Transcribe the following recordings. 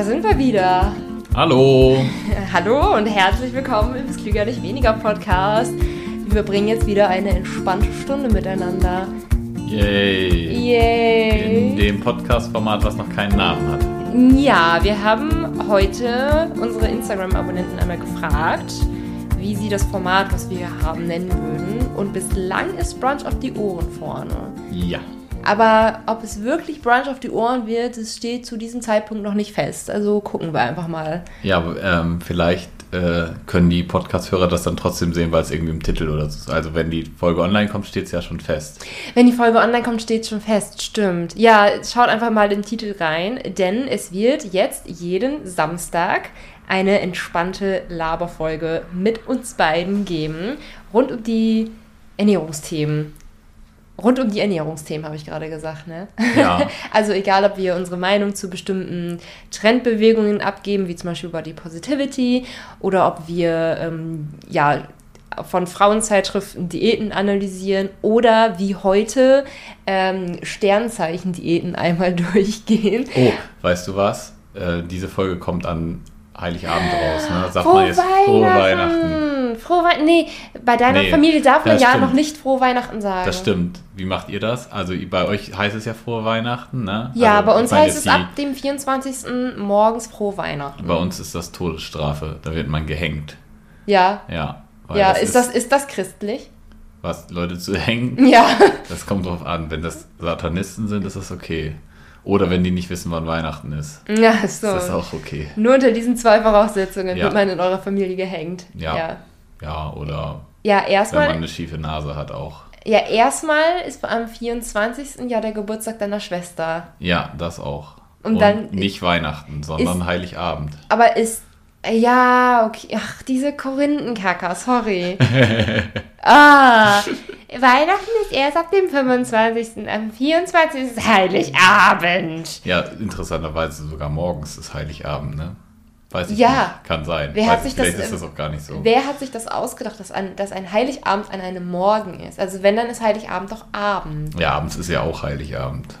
Da sind wir wieder. Hallo. Hallo und herzlich willkommen im Klüger nicht weniger Podcast. Wir bringen jetzt wieder eine entspannte Stunde miteinander. Yay. Yay. In dem Podcast-Format, was noch keinen Namen hat. Ja, wir haben heute unsere Instagram-Abonnenten einmal gefragt, wie sie das Format, was wir hier haben, nennen würden. Und bislang ist Brunch auf die Ohren vorne. Ja. Aber ob es wirklich Brunch auf die Ohren wird, das steht zu diesem Zeitpunkt noch nicht fest. Also gucken wir einfach mal. Ja, ähm, vielleicht äh, können die Podcast-Hörer das dann trotzdem sehen, weil es irgendwie im Titel oder so ist. Also wenn die Folge online kommt, steht es ja schon fest. Wenn die Folge online kommt, steht schon fest. Stimmt. Ja, schaut einfach mal den Titel rein, denn es wird jetzt jeden Samstag eine entspannte Laberfolge mit uns beiden geben, rund um die Ernährungsthemen. Rund um die Ernährungsthemen, habe ich gerade gesagt, ne? Ja. Also egal, ob wir unsere Meinung zu bestimmten Trendbewegungen abgeben, wie zum Beispiel Body Positivity, oder ob wir ähm, ja von Frauenzeitschriften Diäten analysieren oder wie heute ähm, Sternzeichen-Diäten einmal durchgehen. Oh, weißt du was? Äh, diese Folge kommt an Heiligabend raus. Ne? Sagt man jetzt frohe Weihnachten! Frohe Weihnachten! Nee, bei deiner Nee, Familie darf man das ja stimmt. noch nicht frohe Weihnachten sagen. Das stimmt. Wie macht ihr das? Also bei euch heißt es ja frohe Weihnachten, ne? Ja, also, bei uns heißt es ab dem 24. morgens frohe Weihnachten. Bei uns ist das Todesstrafe. Da wird man gehängt. Ja. Ja. Ja, ist das, ist das christlich? Was, Leute zu hängen? Ja. Das kommt drauf an. Wenn das Satanisten sind, ist das okay. Oder wenn die nicht wissen, wann Weihnachten ist. Ja, Ist so. das auch okay. Nur unter diesen zwei Voraussetzungen Ja. wird man in eurer Familie gehängt. Ja. Ja, Ja, oder ja wenn man erstmal. eine schiefe Nase hat auch. Ja, erstmal ist am 24. ja der Geburtstag deiner Schwester. Ja, das auch. Und dann- nicht Weihnachten, sondern Heiligabend. Aber ist. Ja, okay. Ach, diese Korinthenkacker, sorry. ah, Weihnachten ist erst ab dem 25. Am 24. ist Heiligabend. Ja, interessanterweise sogar morgens ist Heiligabend, ne? Weiß ich Ja. nicht. Kann sein. Wer Weiß hat ich, sich das, vielleicht ist ähm, das auch gar nicht so. Wer hat sich das ausgedacht, dass ein, dass ein Heiligabend an einem Morgen ist? Also wenn, dann ist Heiligabend doch Abend. Ja, abends ist ja auch Heiligabend.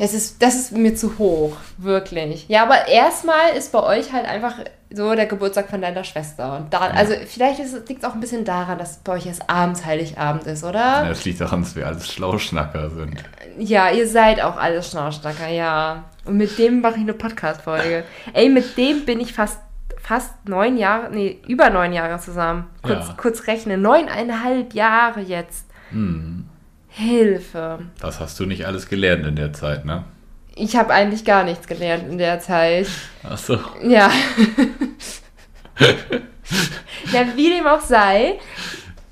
Es ist, das ist mir zu hoch, wirklich. Ja, aber erstmal ist bei euch halt einfach so der Geburtstag von deiner Schwester. Und da, also vielleicht liegt es auch ein bisschen daran, dass bei euch erst abends Heiligabend ist, Ja, oder? das liegt daran, dass wir alles Schlauschnacker sind. Ja, ihr seid auch alle Schnauzstacker, ja. Und mit dem mache ich eine Podcast-Folge. Ey, mit dem bin ich fast, fast neun Jahre, nee, über neun Jahre zusammen. Kurz, Ja. kurz rechnen. Neuneinhalb Jahre jetzt. Hm, Hilfe. das hast du nicht alles gelernt in der Zeit, ne? Ich habe eigentlich gar nichts gelernt in der Zeit. Ach so. Ja. ja, wie dem auch sei,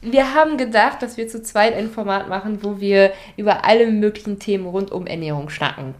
wir haben gedacht, dass wir zu zweit ein Format machen, wo wir über alle möglichen Themen rund um Ernährung schnacken.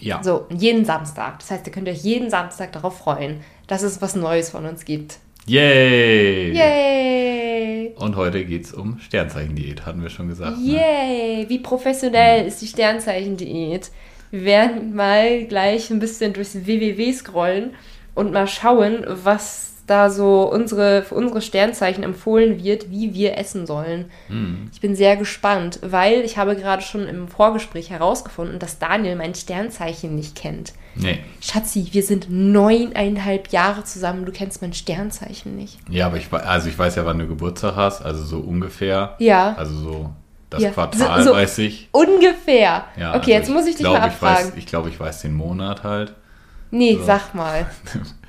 Ja. So, jeden Samstag. Das heißt, ihr könnt euch jeden Samstag darauf freuen, dass es was Neues von uns gibt. Yay! Yay! Und heute geht's um Sternzeichendiät, hatten wir schon gesagt. Ne? Yay! Wie professionell ist die Sternzeichen-Diät? Wir werden mal gleich ein bisschen durchs WWW scrollen und mal schauen, was da so unsere, für unsere Sternzeichen empfohlen wird, wie wir essen sollen. Hm. Ich bin sehr gespannt, weil ich habe gerade schon im Vorgespräch herausgefunden, dass Daniel mein Sternzeichen nicht kennt. Nee. Schatzi, wir sind neuneinhalb Jahre zusammen, du kennst mein Sternzeichen nicht. Ja, aber ich, also ich weiß ja, wann du Geburtstag hast, also so ungefähr. Ja. Also so das Ja. Quartal So- so- weiß ich. Ungefähr. Ja, okay, also jetzt muss ich dich glaub, mal ich weiß, abfragen. Ich glaube, ich weiß den Monat halt. Nee, So. sag mal.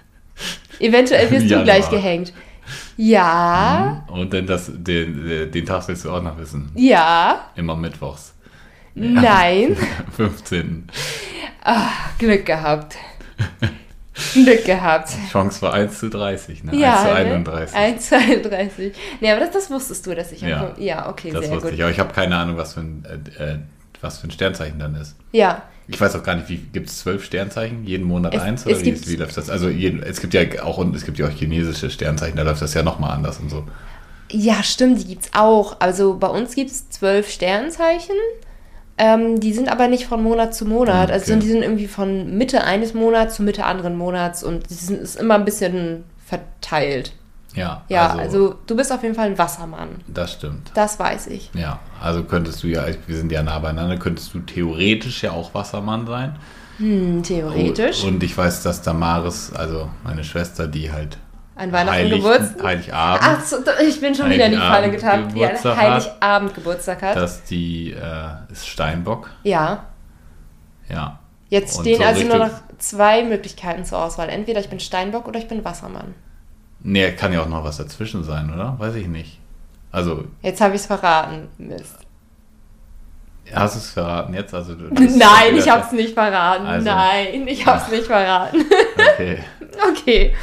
Eventuell wirst du gleich gehängt. Ja, Und dann das, den, den Tag willst du auch noch wissen. ja, Immer mittwochs. nein. 15. Glück gehabt. Glück gehabt. Chance war 1 zu 30, ne? Ja, 1 zu ne? 31. 1 zu 31. Nee, aber das, das wusstest du, dass ich... Ja. einfach- ja okay, das sehr wusste gut. ich, aber ich habe keine Ahnung, was für, ein, äh, äh, was für ein Sternzeichen dann ist. Ja, Ich weiß auch gar nicht, wie gibt es zwölf Sternzeichen? Jeden Monat Es- eins? Oder es wie, gibt- wie läuft das? Also jeden, es gibt ja auch und es gibt ja auch chinesische Sternzeichen, da läuft das ja nochmal anders und so. ja, stimmt, die gibt's auch. Also bei uns gibt's zwölf Sternzeichen. Ähm, die sind aber nicht von Monat zu Monat. Also okay. die sind irgendwie von Mitte eines Monats zu Mitte anderen Monats und die sind, ist immer ein bisschen verteilt. Ja, Ja, also, du bist auf jeden Fall ein Wassermann. das stimmt. Das weiß ich. Ja, also könntest du ja, wir sind ja nah beieinander, könntest du theoretisch ja auch Wassermann sein. Hm, theoretisch. Und ich weiß, dass Damaris, also meine Schwester, die halt An Weihnachten Heilig, Geburtstag. Heiligabend, Ach so, ich bin schon wieder in die Falle getappt, die an. Heiligabend Geburtstag hat. dass die äh, ist Steinbock. Ja. Ja. Jetzt stehen so also nur noch zwei Möglichkeiten zur Auswahl. Entweder ich bin Steinbock oder ich bin Wassermann. Nee, kann ja auch noch was dazwischen sein, oder? Weiß ich nicht. Also, Jetzt habe ich es verraten. Mist. hast du es verraten jetzt? Also, Nein, ich habe es nicht verraten. Also- Nein, ich habe es nicht verraten. Okay. Okay.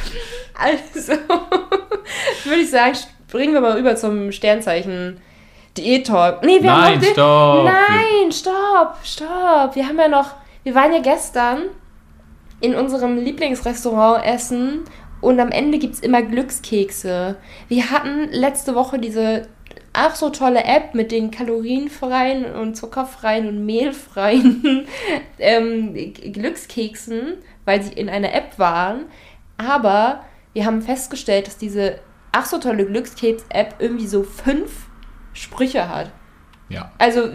Also, würde ich sagen, springen wir mal über zum Sternzeichen Diät-Talk. Nee, wir haben Nein, noch den- stopp. Nein, stopp, stopp. Wir haben ja noch, wir waren ja gestern in unserem Lieblingsrestaurant essen und am Ende gibt es immer Glückskekse. Wir hatten letzte Woche diese ach so tolle App mit den kalorienfreien und zuckerfreien und mehlfreien ähm, Glückskeksen, weil sie in einer App waren. Aber wir haben festgestellt, dass diese ach so tolle Glückskeks-App irgendwie so fünf Sprüche hat. Ja. Also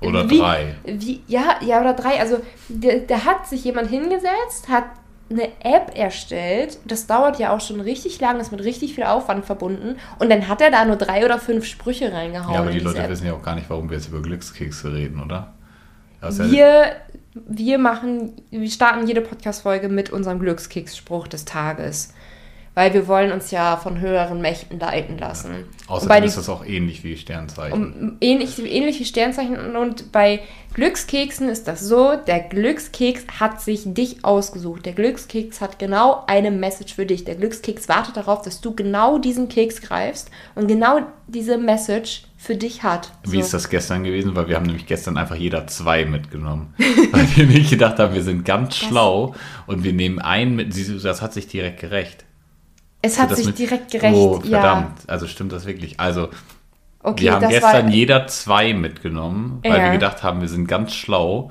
Oder wie, drei. Wie, ja, ja, oder drei. Also, da, hat sich jemand hingesetzt, hat eine App erstellt. Das dauert ja auch schon richtig lang, ist mit richtig viel Aufwand verbunden. Und dann hat er da nur drei oder fünf Sprüche reingehauen. Ja, aber die Leute App. wissen ja auch gar nicht, warum wir jetzt über Glückskekse reden, oder? Ja- Wir, wir machen, wir starten jede Podcast-Folge mit unserem Glückskeksspruch des Tages. Weil wir wollen uns ja von höheren Mächten leiten lassen. Bei Außerdem ist das auch ähnlich wie Sternzeichen. Um, ähnlich, ähnlich wie Sternzeichen und bei Glückskeksen ist das so, der Glückskeks hat sich dich ausgesucht. Der Glückskeks hat genau eine Message für dich. Der Glückskeks wartet darauf, dass du genau diesen Keks greifst und genau diese Message für dich hat. Wie So. ist das gestern gewesen? Weil wir haben nämlich gestern einfach jeder zwei mitgenommen. weil wir nicht gedacht haben, wir sind ganz schlau und wir nehmen einen mit. Das hat sich direkt gerecht. Es hat Das sich mit- direkt gerecht. Oh, ja. verdammt. Also stimmt das wirklich. Also, Okay, wir haben das gestern war, jeder zwei mitgenommen, weil Ja. wir gedacht haben, wir sind ganz schlau.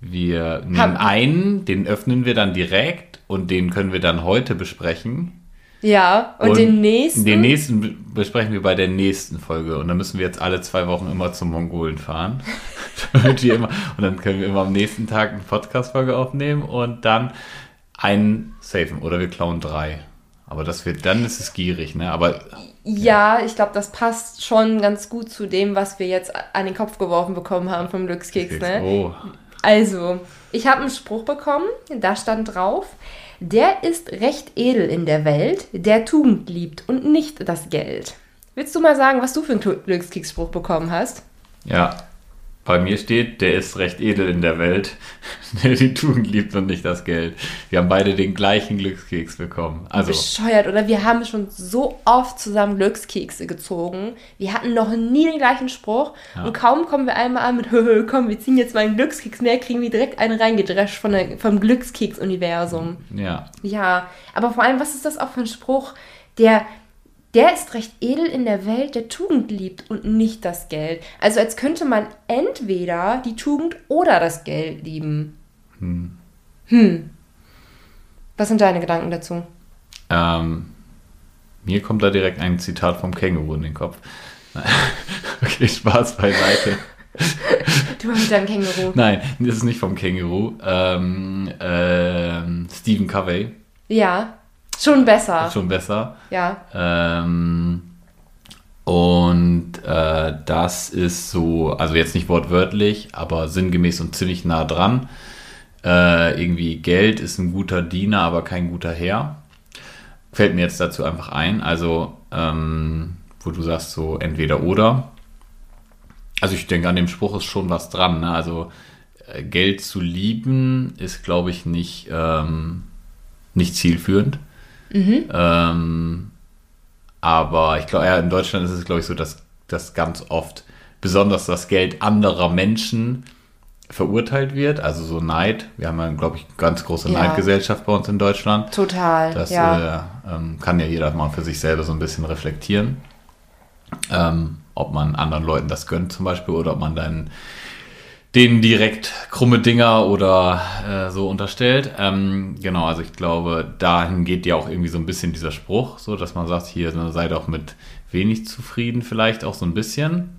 Wir nehmen Haben- einen, den öffnen wir dann direkt und den können wir dann heute besprechen. Ja, und, den nächsten. Den nächsten be- besprechen wir bei der nächsten Folge. Und dann müssen wir jetzt alle zwei Wochen immer zum Mongolen fahren. Und dann können wir immer am nächsten Tag eine Podcast-Folge aufnehmen und dann einen safen. Oder wir klauen drei. Aber das wird, dann ist es gierig, ne? Aber Ja, ich glaube, das passt schon ganz gut zu dem, was wir jetzt an den Kopf geworfen bekommen haben vom Glückskeks. Ne? oh, Also, ich habe einen Spruch bekommen, da stand drauf, der ist recht edel in der Welt, der Tugend liebt und nicht das Geld. Willst du mal sagen, was du für einen Gl- Glückskeksspruch bekommen hast? ja. Bei mir steht, der ist recht edel in der Welt, der die Tugend liebt und nicht das Geld. Wir haben beide den gleichen Glückskeks bekommen. Also, Bescheuert, oder? Wir haben schon so oft zusammen Glückskekse gezogen. Wir hatten noch nie den gleichen Spruch. Ja. Und kaum kommen wir einmal an mit, "Hö, komm, wir ziehen jetzt mal einen Glückskeks mehr, kriegen wir direkt einen reingedrescht von der, vom Glückskeks-Universum. ja. Ja, aber vor allem, was ist das auch für ein Spruch, der, der ist recht edel in der Welt, der Tugend liebt und nicht das Geld. Also als könnte man entweder die Tugend oder das Geld lieben. Hm. Was sind deine Gedanken dazu? Ähm, mir kommt da direkt ein Zitat vom Känguru in den Kopf. okay, Spaß beiseite. Du mit deinem Känguru. Nein, das ist nicht vom Känguru. Ähm, ähm, Stephen Covey, Ja, schon besser. schon besser. Ja. Ähm, und äh, das ist so, also jetzt nicht wortwörtlich, aber sinngemäß und ziemlich nah dran. Äh, irgendwie Geld ist ein guter Diener, aber kein guter Herr. Fällt mir jetzt dazu einfach ein. Also, ähm, wo du sagst so entweder oder. Also ich denke, an dem Spruch ist schon was dran. Ne? Also äh, Geld zu lieben ist, glaube ich, nicht, ähm, nicht zielführend. Ähm, aber ich glaube, ja, in Deutschland ist es, glaube ich, so, dass, dass ganz oft besonders das Geld anderer Menschen verurteilt wird. Also so Neid. Wir haben ja, glaube ich, eine ganz große Ja. Neidgesellschaft bei uns in Deutschland. Total. Das ja. äh, ähm, kann ja jeder mal für sich selber so ein bisschen reflektieren. Ähm, ob man anderen Leuten das gönnt zum Beispiel oder ob man dann denen direkt krumme Dinger oder äh, so unterstellt. Ähm, genau, also ich glaube, dahin geht ja auch irgendwie so ein bisschen dieser Spruch, so dass man sagt, hier ne, sei doch mit wenig zufrieden, vielleicht auch so ein bisschen.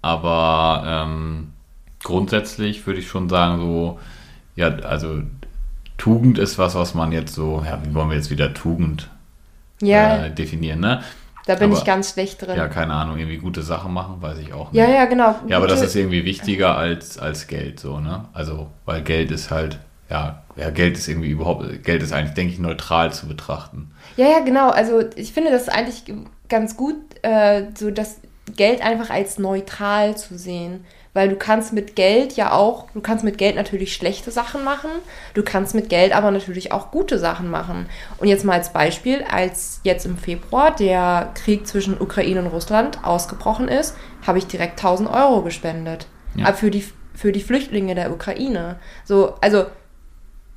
Aber ähm, grundsätzlich würde ich schon sagen, so, ja, also Tugend ist was, was man jetzt so, ja, wie wollen wir jetzt wieder Tugend Ja, äh, definieren, ne? Da bin aber- ich ganz schlecht drin. Ja, keine Ahnung, irgendwie gute Sachen machen, weiß ich auch nicht. ja, ja, genau. Ja, aber das Gute- ist irgendwie wichtiger als, als Geld, so, ne? Also, weil Geld ist halt, ja, ja, Geld ist irgendwie überhaupt, Geld ist eigentlich, denke ich, neutral zu betrachten. Ja, ja, genau. Also ich finde das eigentlich ganz gut, äh, so das Geld einfach als neutral zu sehen. Weil du kannst mit Geld ja auch, du kannst mit Geld natürlich schlechte Sachen machen, du kannst mit Geld aber natürlich auch gute Sachen machen. Und jetzt mal als Beispiel, als jetzt im Februar der Krieg zwischen Ukraine und Russland ausgebrochen ist, habe ich direkt 1000 Euro gespendet. Ja. Aber für die, für die Flüchtlinge der Ukraine. So, also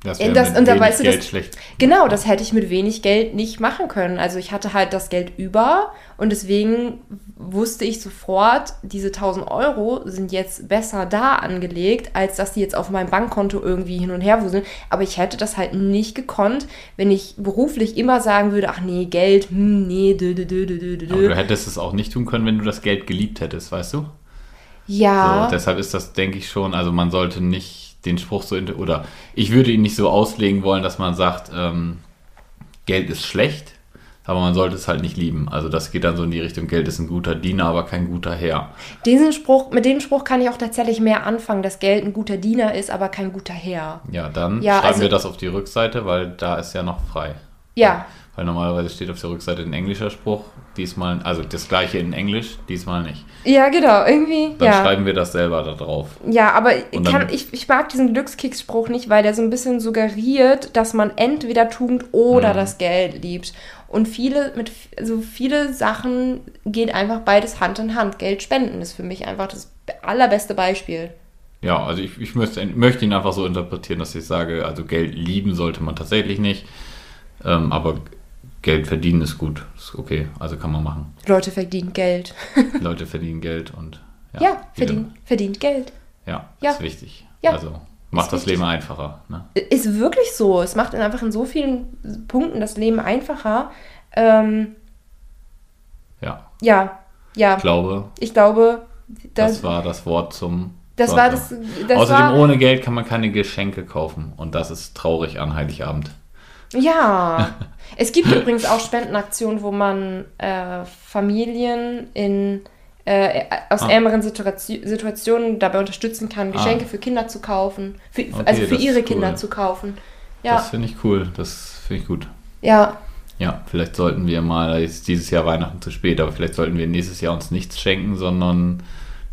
Das Ja, wäre das- mit und da weißt du, das- Geld schlecht. Genau, das hätte ich mit wenig Geld nicht machen können. Also ich hatte halt das Geld über und deswegen wusste ich sofort, diese 1000 Euro sind jetzt besser da angelegt, als dass die jetzt auf meinem Bankkonto irgendwie hin und her wuseln. Aber ich hätte das halt nicht gekonnt, wenn ich beruflich immer sagen würde, ach nee, Geld, hm, nee, dö, dö, dö, dö, dö. Aber du hättest es auch nicht tun können, wenn du das Geld geliebt hättest, weißt du? Ja, So, deshalb ist das, denke ich schon, also man sollte nicht den Spruch so, oder ich würde ihn nicht so auslegen wollen, dass man sagt, ähm, Geld ist schlecht, aber man sollte es halt nicht lieben. Also das geht dann so in die Richtung, Geld ist ein guter Diener, aber kein guter Herr. diesen Spruch, mit dem Spruch kann ich auch tatsächlich mehr anfangen, dass Geld ein guter Diener ist, aber kein guter Herr. Ja, dann Ja, schreiben also- wir das auf die Rückseite, weil da ist ja noch frei. Ja, Weil normalerweise steht auf der Rückseite ein englischer Spruch, diesmal, also das gleiche in Englisch, diesmal nicht. ja, genau, irgendwie. Dann ja. schreiben wir das selber da drauf. Ja, aber kann, ich, ich mag diesen Glückskicksspruch nicht, weil der so ein bisschen suggeriert, dass man entweder Tugend oder Mhm. das Geld liebt. Und viele, mit, also viele Sachen gehen einfach beides Hand in Hand. Geld spenden ist für mich einfach das allerbeste Beispiel. Ja, also ich, ich möchte, möchte ihn einfach so interpretieren, dass ich sage, also Geld lieben sollte man tatsächlich nicht, ähm, aber Geld verdienen ist gut, ist okay, also kann man machen. Leute verdienen Geld. Leute verdienen Geld und ja, Ja, verdient, verdient Geld. Ja, Ja. ist wichtig. Ja, Also macht das wichtig. Leben einfacher. Ne? Ist wirklich so. Es macht einfach in so vielen Punkten das Leben einfacher. Ähm, Ja, ja, ja, ich glaube, ich glaube, das, das, war das Wort zum. das war das. das Außerdem war, ohne Geld kann man keine Geschenke kaufen und das ist traurig an Heiligabend. Ja, es gibt übrigens auch Spendenaktionen, wo man äh, Familien in äh, aus Ah. ärmeren Situatio Situationen dabei unterstützen kann, Geschenke Ah. für Kinder zu kaufen, für, Okay, also für ihre Kinder cool. zu kaufen. Ja, Das finde ich cool, das finde ich gut. ja, Ja, vielleicht sollten wir mal, ist dieses Jahr Weihnachten zu spät, aber vielleicht sollten wir nächstes Jahr uns nichts schenken, sondern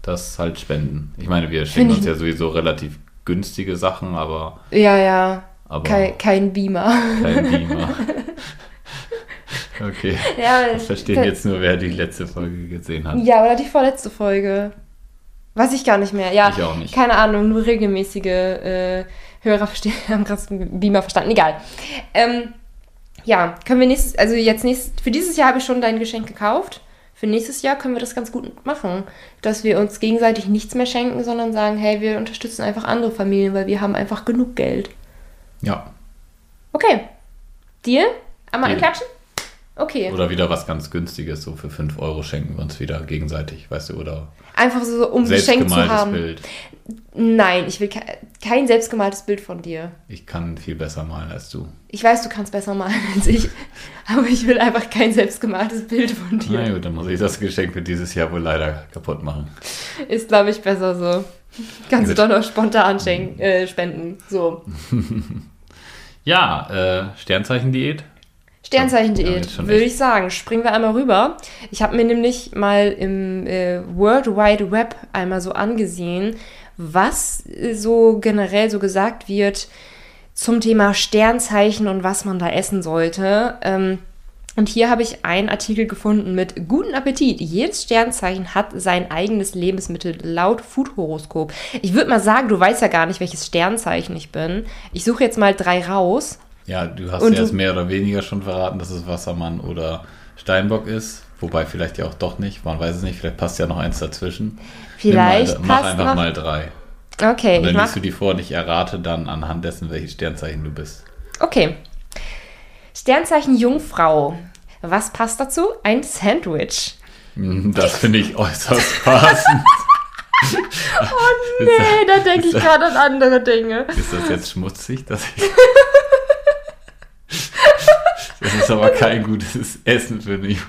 das halt spenden. Ich meine, wir schenken uns ja sowieso relativ günstige Sachen, aber, ja, ja. aber Kein, kein Beamer. kein Beamer. okay, ja, das verstehen jetzt nur, wer die letzte Folge gesehen hat. Ja, oder die vorletzte Folge. Weiß ich gar nicht mehr. Ja, Ich auch nicht. keine Ahnung, nur regelmäßige äh, Hörer verstehen, haben gerade Beamer verstanden. Egal. Ähm, ja, können wir nächstes, also jetzt nächstes, für dieses Jahr habe ich schon dein Geschenk gekauft. Für nächstes Jahr können wir das ganz gut machen, dass wir uns gegenseitig nichts mehr schenken, sondern sagen, hey, wir unterstützen einfach andere Familien, weil wir haben einfach genug Geld. Ja, Okay. Deal? Einmal einklatschen? Okay. oder wieder was ganz günstiges, so für 5 Euro schenken wir uns wieder gegenseitig, weißt du, oder Einfach so, um ein Geschenk zu selbstgemaltes haben. Bild. Nein, ich will ke kein selbstgemaltes Bild von dir. Ich kann viel besser malen als du. Ich weiß, du kannst besser malen als ich, aber ich will einfach kein selbstgemaltes Bild von dir. Na gut, dann muss ich das Geschenk für dieses Jahr wohl leider kaputt machen. Ist, glaube ich, besser so. Kannst du doch noch spontan schenken, äh, spenden. So. Ja, äh, Sternzeichendiät. Ja, Sternzeichen.de, jetzt schon würde ich sagen. Springen wir einmal rüber. Ich habe mir nämlich mal im äh, World Wide Web einmal so angesehen, was äh, so generell so gesagt wird zum Thema Sternzeichen und was man da essen sollte. Ähm, und hier habe ich einen Artikel gefunden mit guten Appetit. Jedes Sternzeichen hat sein eigenes Lebensmittel laut Food-Horoskop. Ich würde mal sagen, du weißt ja gar nicht, welches Sternzeichen ich bin. Ich suche jetzt mal drei raus. Ja, du hast Und ja jetzt mehr oder weniger schon verraten, dass es Wassermann oder Steinbock ist. Wobei vielleicht ja auch doch nicht. Man weiß es nicht. Vielleicht passt ja noch eins dazwischen. Vielleicht mal, mach passt einfach noch- mal drei. Okay, Und ich dann mach, liest du die vor und ich errate dann anhand dessen, welches Sternzeichen du bist. okay. Sternzeichen Jungfrau. Was passt dazu? Ein Sandwich. Hm, Das finde ich äußerst passend. Nee, da denke ich gerade an andere Dinge. Ist das jetzt schmutzig, dass ich. Das ist aber kein gutes Essen für mich.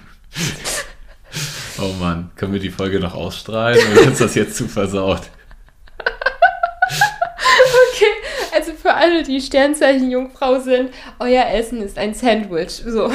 Oh Mann, können wir die Folge noch ausstrahlen oder ist das jetzt zu versaut? Okay, also für alle, die Sternzeichen Jungfrau sind, euer Essen ist ein Sandwich. So,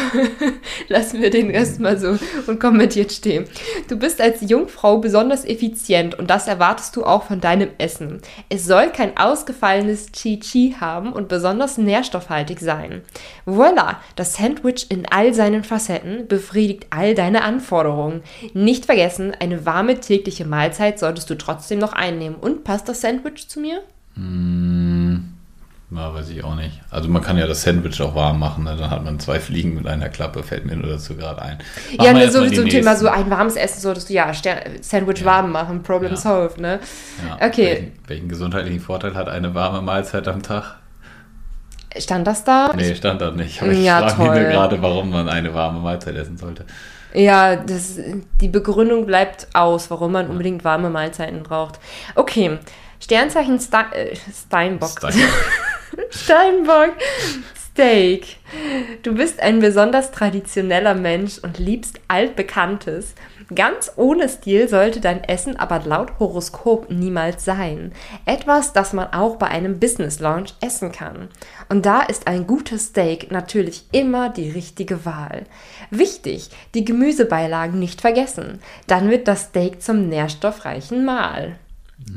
lassen wir den Rest mal so und kommentiert stehen. Du bist als Jungfrau besonders effizient und das erwartest du auch von deinem Essen. Es soll kein ausgefallenes Chi-Chi haben und besonders nährstoffhaltig sein. Voila, das Sandwich in all seinen Facetten befriedigt all deine Anforderungen. Nicht vergessen, eine warme tägliche Mahlzeit solltest du trotzdem noch einnehmen. Und passt das Sandwich zu mir? Na, weiß ich auch nicht. Also man kann ja das Sandwich auch warm machen, ne? dann hat man zwei Fliegen mit einer Klappe, fällt mir nur dazu gerade ein. Machen Ja, ne, erst so mal wie die so ein Thema, so ein warmes Essen solltest du ja Sandwich Ja. warm machen, Problem Ja. solved, ne? Ja, Okay. Welchen, welchen gesundheitlichen Vorteil hat eine warme Mahlzeit am Tag? Stand das da? Nee, stand da nicht. Aber ich Ja, frage mich nur gerade, warum man eine warme Mahlzeit essen sollte. Ja, das, die Begründung bleibt aus, warum man unbedingt warme Mahlzeiten braucht. Okay, Sternzeichen Ste äh, Steinbock. Steinbock. Steinbock. Steak. Du bist ein besonders traditioneller Mensch und liebst altbekanntes. Ganz ohne Stil sollte dein Essen aber laut Horoskop niemals sein. Etwas, das man auch bei einem Business Launch essen kann. Und da ist ein gutes Steak natürlich immer die richtige Wahl. Wichtig, die Gemüsebeilagen nicht vergessen. Dann wird das Steak zum nährstoffreichen Mahl.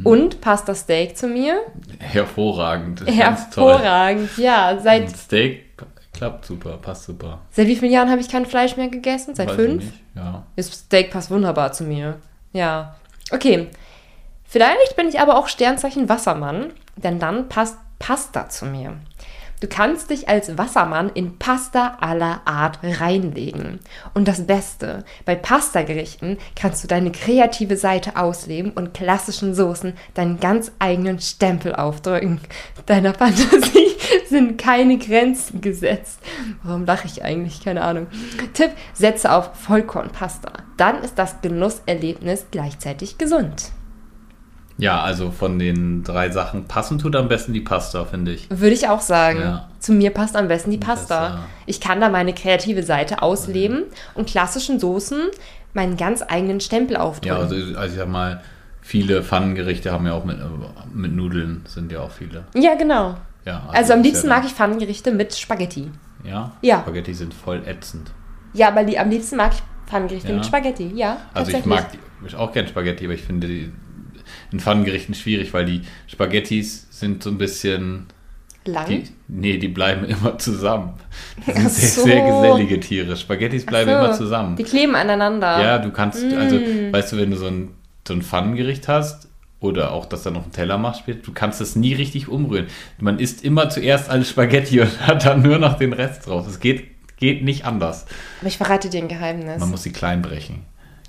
Und passt das Steak zu mir? Hervorragend. Ganz toll. Hervorragend, ja. Seit, Ein Steak klappt super, passt super. seit wie vielen Jahren habe ich kein Fleisch mehr gegessen? Seit Weiß fünf? Ja. Das Steak passt wunderbar zu mir. Ja. Okay. Vielleicht bin ich aber auch Sternzeichen Wassermann, denn dann passt Pasta zu mir. Du kannst dich als Wassermann in Pasta aller Art reinlegen. Und das Beste, bei Pastagerichten kannst du deine kreative Seite ausleben und klassischen Soßen deinen ganz eigenen Stempel aufdrücken. Deiner Fantasie sind keine Grenzen gesetzt. Warum lache ich eigentlich? Keine Ahnung. Tipp, setze auf Vollkornpasta. Dann ist das Genusserlebnis gleichzeitig gesund. Ja, also von den drei Sachen passen tut am besten die Pasta, finde ich. Würde ich auch sagen. Ja. Zu mir passt am besten die Pasta. Pasta. Ich kann da meine kreative Seite ausleben und klassischen Soßen meinen ganz eigenen Stempel Ja, aufdrücken. also, also ich sag mal, viele Pfannengerichte haben ja auch mit, mit Nudeln, sind ja auch viele. Ja, genau. Ja, Also, am ist liebsten ja, mag ich Pfannengerichte mit Spaghetti. Ja? Ja. Spaghetti sind voll ätzend. Ja, aber li am liebsten mag ich Pfannengerichte Ja. mit Spaghetti. Ja, Also ich mag die, ich auch gern Spaghetti, aber ich finde die in Pfannengerichten schwierig, weil die Spaghettis sind so ein bisschen. Lang. Die, nee, die bleiben immer zusammen. Die sind Ach sehr, so. sehr gesellige Tiere. Spaghettis bleiben so, immer zusammen. Die kleben aneinander. Ja, du kannst, also, Mm. weißt du, wenn du so ein, so ein Pfannengericht hast oder auch das dann auf dem Teller machst, du kannst das nie richtig umrühren. Man isst immer zuerst alle Spaghetti und hat dann nur noch den Rest drauf. Es geht, geht nicht anders. Aber ich verrate dir ein Geheimnis. Man muss sie klein brechen.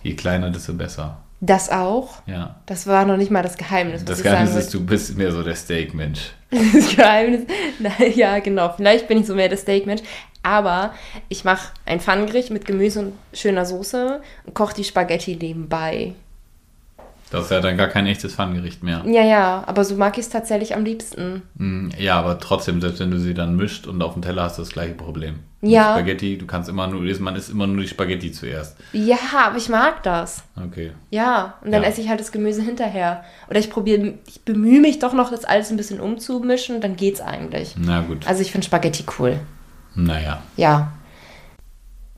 Je kleiner, desto besser. Das auch? Ja. Das war noch nicht mal das Geheimnis. Das Geheimnis ist, du bist mehr so der Steak-Mensch. Das Geheimnis. Na, ja, genau. Vielleicht bin ich so mehr der Steakmensch. Aber ich mache ein Pfannengericht mit Gemüse und schöner Soße und koche die Spaghetti nebenbei. Das ist ja dann gar kein echtes Pfannengericht mehr. Ja, ja, aber so mag ich es tatsächlich am liebsten. Mm, Ja, aber trotzdem, selbst wenn du sie dann mischt und auf dem Teller hast du das gleiche Problem. Mit Ja. Spaghetti, du kannst immer nur, man isst immer nur die Spaghetti zuerst. Ja, aber ich mag das. Okay. Ja, und dann Ja. esse ich halt das Gemüse hinterher. Oder ich probiere, ich bemühe mich doch noch, das alles ein bisschen umzumischen, dann geht's eigentlich. Na gut. Also ich finde Spaghetti cool. Naja. Ja.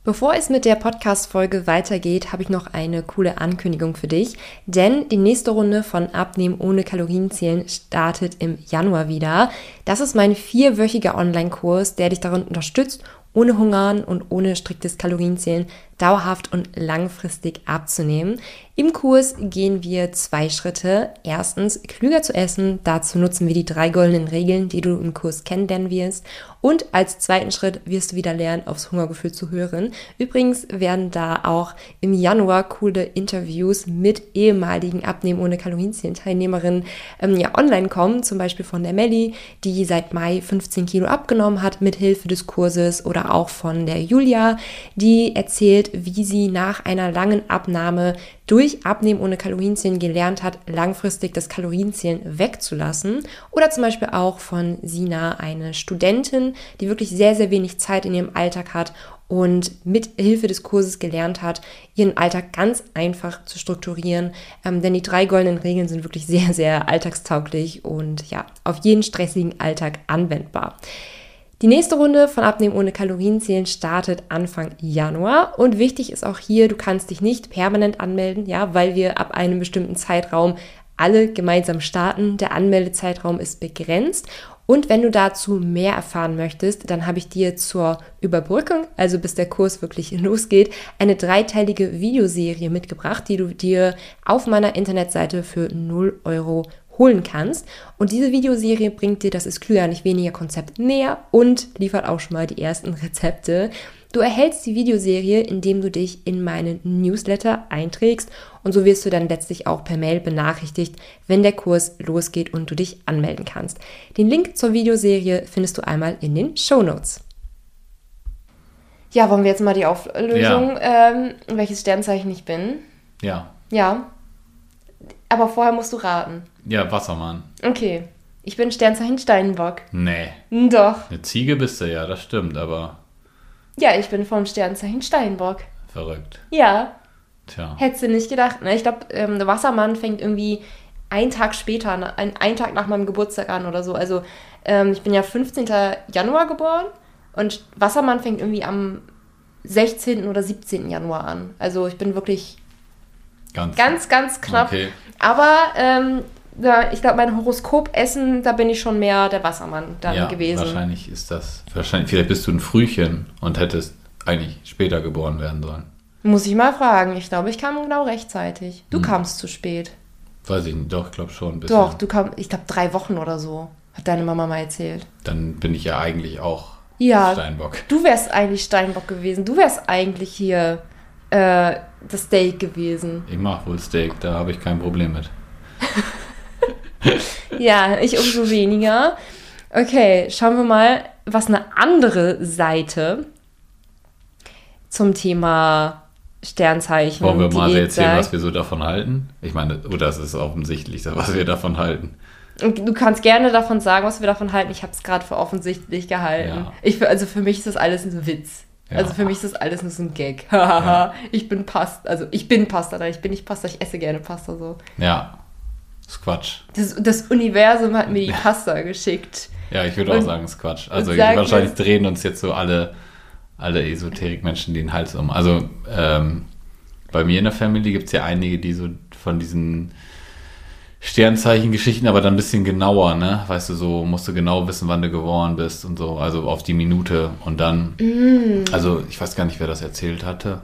Bevor es mit der Podcast-Folge weitergeht, habe ich noch eine coole Ankündigung für dich. Denn die nächste Runde von Abnehmen ohne Kalorienzählen startet im Januar wieder. Das ist mein vierwöchiger Online-Kurs, der dich darin unterstützt, ohne Hungern und ohne striktes Kalorienzählen dauerhaft und langfristig abzunehmen. Im Kurs gehen wir zwei Schritte. Erstens, klüger zu essen. Dazu nutzen wir die drei goldenen Regeln, die du im Kurs kennenlernen wirst. Und als zweiten Schritt wirst du wieder lernen, aufs Hungergefühl zu hören. Übrigens werden da auch im Januar coole Interviews mit ehemaligen Abnehmen ohne Kalorienzählen Teilnehmerinnen ähm, ja online kommen. Zum Beispiel von der Melli, die seit Mai 15 Kilo abgenommen hat mit Hilfe des Kurses oder auch von der Julia, die erzählt, wie sie nach einer langen Abnahme durch Abnehmen ohne Kalorienzählen gelernt hat, langfristig das Kalorienzählen wegzulassen. Oder zum Beispiel auch von Sina, eine Studentin, die wirklich sehr, sehr wenig Zeit in ihrem Alltag hat und mit Hilfe des Kurses gelernt hat, ihren Alltag ganz einfach zu strukturieren. Ähm, denn die drei goldenen Regeln sind wirklich sehr, sehr alltagstauglich und ja, auf jeden stressigen Alltag anwendbar. Die nächste Runde von Abnehmen ohne Kalorienzählen startet Anfang Januar und wichtig ist auch hier, du kannst dich nicht permanent anmelden, ja, weil wir ab einem bestimmten Zeitraum alle gemeinsam starten. Der Anmeldezeitraum ist begrenzt und wenn du dazu mehr erfahren möchtest, dann habe ich dir zur Überbrückung, also bis der Kurs wirklich losgeht, eine dreiteilige Videoserie mitgebracht, die du dir auf meiner Internetseite für 0 Euro holen kannst. Und diese Videoserie bringt dir das ist klüger nicht weniger Konzept näher und liefert auch schon mal die ersten Rezepte. Du erhältst die Videoserie, indem du dich in meinen Newsletter einträgst und so wirst du dann letztlich auch per Mail benachrichtigt, wenn der Kurs losgeht und du dich anmelden kannst. Den Link zur Videoserie findest du einmal in den Show Notes. Ja, wollen wir jetzt mal die Auflösung, ja. ähm, welches Sternzeichen ich bin? Ja. Ja. Aber vorher musst du raten. Ja, Wassermann. Okay. Ich bin Sternzeichen Steinbock. Nee. Doch. Eine Ziege bist du ja, das stimmt, aber. Ja, ich bin vom Sternzeichen Steinbock. Verrückt. Ja. Tja. Hättest du nicht gedacht. Ne? Ich glaube, ähm, der Wassermann fängt irgendwie einen Tag später, ein, einen Tag nach meinem Geburtstag an oder so. Also ähm, ich bin ja 15. Januar geboren und Wassermann fängt irgendwie am 16. oder 17. Januar an. Also ich bin wirklich ganz, ganz, ganz knapp. Okay. Aber ähm, da, ich glaube, mein Horoskopessen, da bin ich schon mehr der Wassermann dann ja, gewesen. Wahrscheinlich ist das, wahrscheinlich, vielleicht bist du ein Frühchen und hättest eigentlich später geboren werden sollen. Muss ich mal fragen. Ich glaube, ich kam genau rechtzeitig. Du hm. kamst zu spät. Weiß ich nicht, doch, ich glaube schon. Ein Doch, du kamst, ich glaube, drei Wochen oder so, hat deine Mama mal erzählt. Dann bin ich ja eigentlich auch ja, Steinbock. Du wärst eigentlich Steinbock gewesen. Du wärst eigentlich hier äh, das Steak gewesen. Ich mache wohl Steak, da habe ich kein Problem mit. ja, ich umso weniger. Okay, schauen wir mal, was eine andere Seite zum Thema Sternzeichen. Wollen wir mal erzählen, sagt. was wir so davon halten? Ich meine, oder es ist offensichtlich, was wir davon halten. Du kannst gerne davon sagen, was wir davon halten. Ich habe es gerade für offensichtlich gehalten. Ja. Ich, also für mich ist das alles ein Witz. Ja. Also für mich ist das alles nur so ein Gag. ja. Ich bin Pasta, also ich bin Pasta, ich bin nicht Pasta, ich esse gerne Pasta so. Ja, das ist Quatsch. Das, das Universum hat mir die Pasta geschickt. Ja, ich würde auch sagen, es ist Quatsch. Also wahrscheinlich drehen uns jetzt so alle, alle Esoterik-Menschen den Hals um. Also ähm, bei mir in der Familie gibt es ja einige, die so von diesen Sternzeichen-Geschichten, aber dann ein bisschen genauer, ne? Weißt du, so musst du genau wissen, wann du geboren bist und so, also auf die Minute und dann. Mm. Also ich weiß gar nicht, wer das erzählt hatte,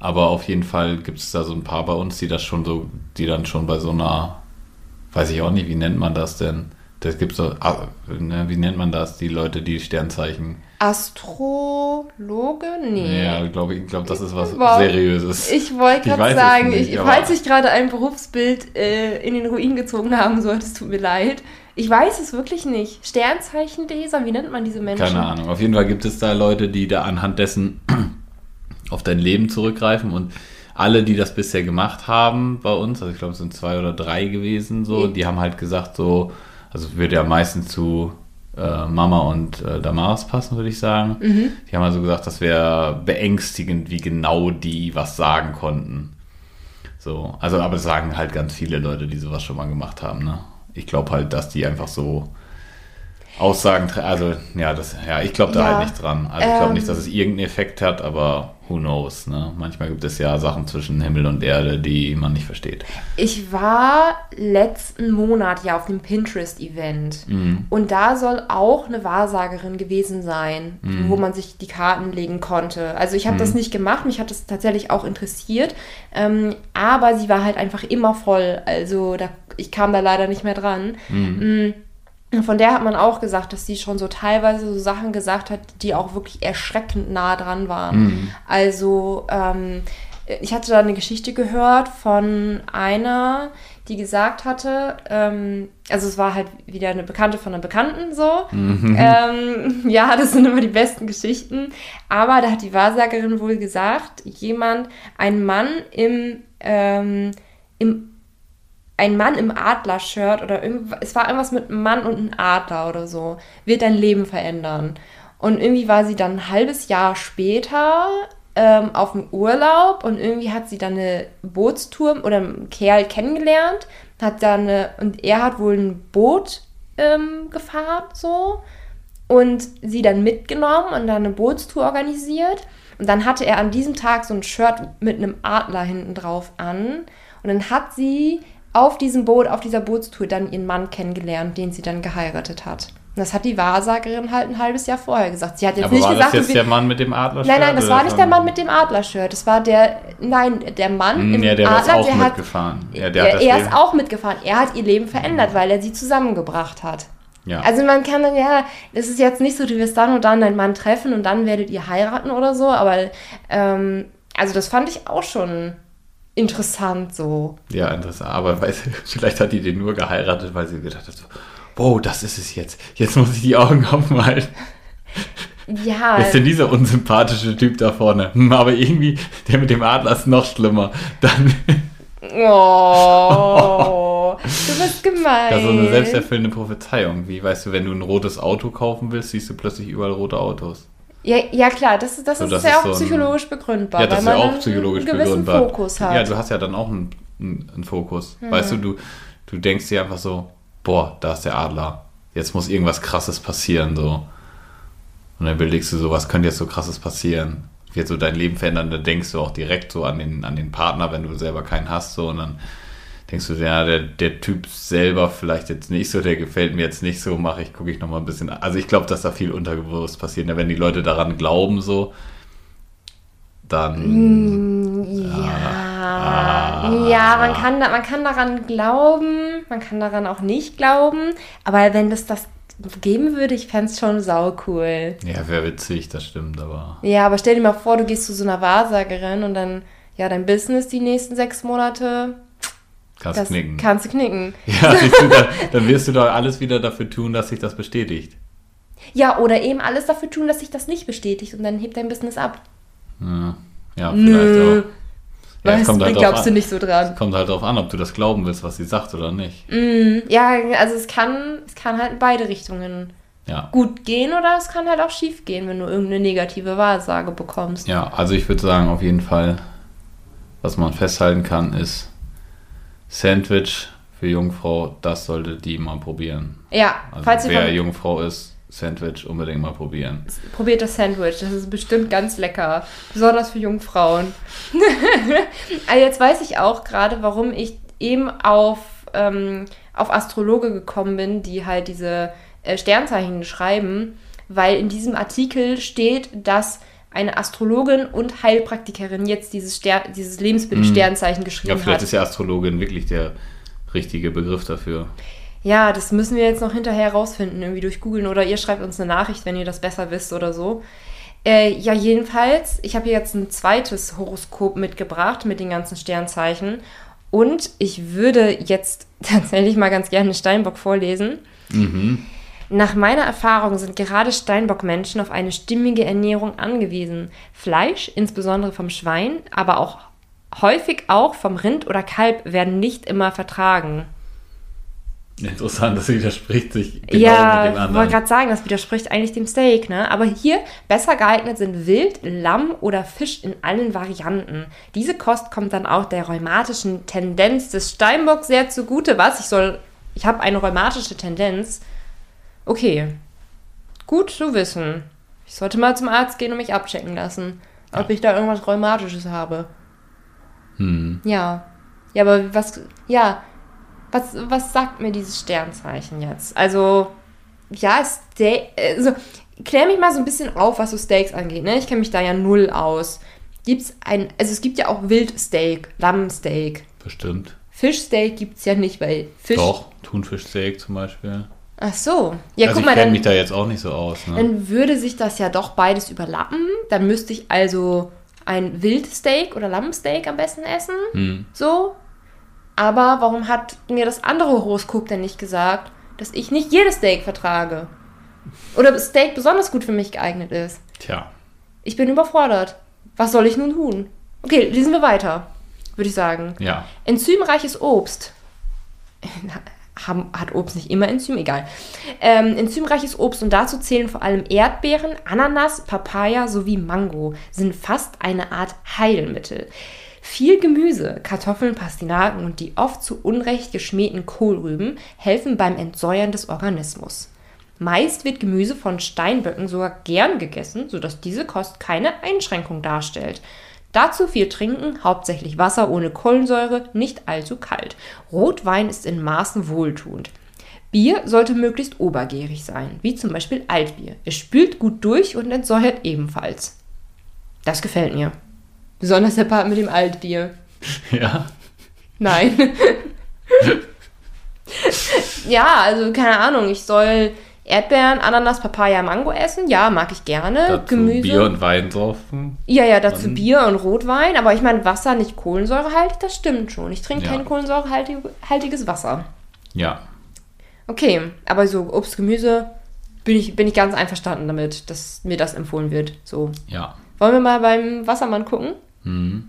aber auf jeden Fall gibt es da so ein paar bei uns, die das schon so, die dann schon bei so einer, weiß ich auch nicht, wie nennt man das denn? Das gibt so, ah, ne, wie nennt man das, die Leute, die Sternzeichen Astrologe? Nee. Ja, ich glaube, ich glaub, das ist was wow. Seriöses. Ich wollte gerade sagen, nicht, ich, falls ich gerade ein Berufsbild äh, in den Ruin gezogen haben sollte, es tut mir leid. Ich weiß es wirklich nicht. Sternzeichenleser, wie nennt man diese Menschen? Keine Ahnung. Auf jeden Fall gibt es da Leute, die da anhand dessen auf dein Leben zurückgreifen und alle, die das bisher gemacht haben bei uns, also ich glaube, es sind zwei oder drei gewesen, so, die haben halt gesagt, so, also wird ja meistens zu äh, Mama und äh, Damaris passen, würde ich sagen. Mhm. Die haben also gesagt, das wäre beängstigend, wie genau die was sagen konnten. So, also, aber das sagen halt ganz viele Leute, die sowas schon mal gemacht haben. Ne? Ich glaube halt, dass die einfach so Aussagen, also ja, das, ja, ich glaube da ja, halt nicht dran. Also ich glaube ähm, nicht, dass es irgendeinen Effekt hat, aber who knows, ne? Manchmal gibt es ja Sachen zwischen Himmel und Erde, die man nicht versteht. Ich war letzten Monat ja auf dem Pinterest-Event Mhm. und da soll auch eine Wahrsagerin gewesen sein, wo man sich die Karten legen konnte. Also ich habe das nicht gemacht, mich hat das tatsächlich auch interessiert, ähm, aber sie war halt einfach immer voll. Also da, ich kam da leider nicht mehr dran. Mm. Von der hat man auch gesagt, dass sie schon so teilweise so Sachen gesagt hat, die auch wirklich erschreckend nah dran waren. Also ähm, ich hatte da eine Geschichte gehört von einer, die gesagt hatte, ähm, also es war halt wieder eine Bekannte von einer Bekannten so. Ähm, ja, das sind immer die besten Geschichten. Aber da hat die Wahrsagerin wohl gesagt, jemand, ein Mann im, ähm, im ein Mann im Adler-Shirt oder irgendwas, es war irgendwas mit einem Mann und einem Adler oder so, wird dein Leben verändern. Und irgendwie war sie dann ein halbes Jahr später ähm, auf dem Urlaub und irgendwie hat sie dann eine Bootstour oder einen Kerl kennengelernt, hat dann eine, und er hat wohl ein Boot ähm, gefahren so und sie dann mitgenommen und dann eine Bootstour organisiert. Und dann hatte er an diesem Tag so ein Shirt mit einem Adler hinten drauf an. Und dann hat sie auf diesem Boot, auf dieser Bootstour dann ihren Mann kennengelernt, den sie dann geheiratet hat. Und das hat die Wahrsagerin halt ein halbes Jahr vorher gesagt. Sie hat jetzt Aber nicht war gesagt, das jetzt der Mann mit dem Adler? Nein, nein, das war nicht der Mann mit dem Adlershirt. Das war der, nein, der Mann im Hm, Ja, der ist Adler, auch der hat, mitgefahren. Ja, der hat er, das er ist auch mitgefahren. Er hat ihr Leben verändert, weil er sie zusammengebracht hat. Ja. Also man kann dann, ja, es ist jetzt nicht so, du wirst dann und dann deinen Mann treffen und dann werdet ihr heiraten oder so, aber ähm, also das fand ich auch schon interessant so. Ja, interessant. Aber weißt du, vielleicht hat die den nur geheiratet, weil sie gedacht hat, so, wow, das ist es jetzt. Jetzt muss ich die Augen offen halten. Ja, Wer ist denn dieser unsympathische Typ da vorne? Hm, aber irgendwie, der mit dem Adler ist noch schlimmer. Dann, oh, du bist gemein. das ist so eine selbsterfüllende Prophezeiung. Wie, weißt du, wenn du ein rotes Auto kaufen willst, siehst du plötzlich überall rote Autos. Ja, ja klar, das, ist- das So, ist das ja ist auch so ein- psychologisch begründbar, Ja, das weil ist ja auch einen psychologisch gewissen begründbar. Fokus hat. Ja, du hast ja dann auch einen, einen, Fokus. Weißt du, du, du denkst dir einfach so, boah, da ist der Adler. Jetzt muss irgendwas krasses passieren, so. Und dann überlegst du so, was könnte jetzt so krasses passieren? Wird so dein Leben verändern, da denkst du auch direkt so an den, an den Partner, wenn du selber keinen hast, so, und dann denkst du, ja, der, der Typ selber vielleicht jetzt nicht so, der gefällt mir jetzt nicht so, mache ich, gucke ich nochmal ein bisschen. Also ich glaube, dass da viel unterbewusst passiert. Ja, wenn die Leute daran glauben, so, dann Ja, ja, man kann, man kann daran glauben, man kann daran auch nicht glauben, aber wenn das das geben würde, ich fände es schon saucool. Ja, wäre witzig, das stimmt, aber. Ja, aber stell dir mal vor, du gehst zu so einer Wahrsagerin und dann, ja, dein Business die nächsten sechs Monate, Kannst das knicken. kannst du knicken. ja, du, dann, dann wirst du doch alles wieder dafür tun, dass sich das bestätigt. Ja, oder eben alles dafür tun, dass sich das nicht bestätigt und dann hebt dein Business ab. Ja, ja Nö. vielleicht auch. Ja, es Weißt kommt halt glaubst du nicht so dran. Kommt halt drauf an, ob du das glauben willst, was sie sagt oder nicht. Mm, ja, also es kann, es kann halt in beide Richtungen Ja. gut gehen oder es kann halt auch schief gehen, wenn du irgendeine negative Wahrsage bekommst. Ja, also ich würde sagen, auf jeden Fall, was man festhalten kann, ist Sandwich für Jungfrau, das sollte die mal probieren. Ja, Also falls ihr wer von, Jungfrau ist, Sandwich unbedingt mal probieren. probiert das Sandwich, das ist bestimmt ganz lecker, besonders für Jungfrauen. also jetzt weiß ich auch gerade, warum ich eben auf, ähm, auf Astrologe gekommen bin, die halt diese äh, Sternzeichen schreiben, weil in diesem Artikel steht, dass eine Astrologin und Heilpraktikerin jetzt dieses, Ster dieses Lebensbild Sternzeichen Ja, geschrieben vielleicht hat. ist ja Astrologin wirklich der richtige Begriff dafür. Ja, das müssen wir jetzt noch hinterher rausfinden, irgendwie durch Googeln oder ihr schreibt uns eine Nachricht, wenn ihr das besser wisst oder so. Äh, ja, jedenfalls, ich habe hier jetzt ein zweites Horoskop mitgebracht mit den ganzen Sternzeichen und ich würde jetzt tatsächlich mal ganz gerne Steinbock vorlesen. Mhm. Nach meiner Erfahrung sind gerade Steinbock-Menschen auf eine stimmige Ernährung angewiesen. Fleisch, insbesondere vom Schwein, aber auch häufig auch vom Rind oder Kalb, werden nicht immer vertragen. Interessant, das widerspricht sich genau ja, mit dem ich wollte anderen. gerade sagen, das widerspricht eigentlich dem Steak, ne? Aber hier besser geeignet sind Wild, Lamm oder Fisch in allen Varianten. Diese Kost kommt dann auch der rheumatischen Tendenz des Steinbock sehr zugute. Was? Ich soll. Ich habe eine rheumatische Tendenz. Okay. Gut zu wissen. Ich sollte mal zum Arzt gehen und mich abchecken lassen. ob Ja. ich da irgendwas Rheumatisches habe. Hm. Ja. Ja, aber was, ja, was, was sagt mir dieses Sternzeichen jetzt? Also, ja, Steak, also, klär mich mal so ein bisschen auf, was so Steaks angeht, ne? Ich kenne mich da ja null aus. Gibt's ein, also es gibt ja auch Wildsteak, Lammsteak. Bestimmt. Fischsteak gibt's ja nicht, weil Fisch. Doch, Thunfischsteak zum Beispiel. Ach so. Ja, also guck ich mal, kenne dann, mich da jetzt auch nicht so aus. Ne? dann würde sich das ja doch beides überlappen. Dann müsste ich also ein Wildsteak oder Lammsteak am besten essen. Hm. So. Aber warum hat mir das andere Horoskop denn nicht gesagt, dass ich nicht jedes Steak vertrage? Oder das Steak besonders gut für mich geeignet ist? Tja. Ich bin überfordert. Was soll ich nun tun? Okay, lesen wir weiter, würde ich sagen. Ja. Enzymreiches Obst. Haben- Hat Obst nicht immer Enzym? Egal. Ähm, enzymreiches Obst und dazu zählen vor allem Erdbeeren, Ananas, Papaya sowie Mango sind fast eine Art Heilmittel. Viel Gemüse, Kartoffeln, Pastinaken und die oft zu Unrecht geschmähten Kohlrüben helfen beim Entsäuern des Organismus. Meist wird Gemüse von Steinböcken sogar gern gegessen, sodass diese Kost keine Einschränkung darstellt. Dazu viel trinken, hauptsächlich Wasser ohne Kohlensäure, nicht allzu kalt. Rotwein ist in Maßen wohltuend. Bier sollte möglichst obergärig sein, wie zum Beispiel Altbier. Es spült gut durch und entsäuert ebenfalls. Das gefällt mir. Besonders der Part mit dem Altbier. Ja. Nein. ja, also keine Ahnung, ich soll Erdbeeren, Ananas, Papaya, Mango essen. Ja, mag ich gerne. Dazu Gemüse. Bier und Wein saufen. ja, ja, dazu Dann- Bier und Rotwein. Aber ich meine, Wasser nicht kohlensäurehaltig, das stimmt schon. Ich trinke Ja. kein kohlensäurehaltiges Wasser. Ja. Okay, aber so Obst, Gemüse bin ich, bin ich ganz einverstanden damit, dass mir das empfohlen wird. So. Ja. Wollen wir mal beim Wassermann gucken? Hm.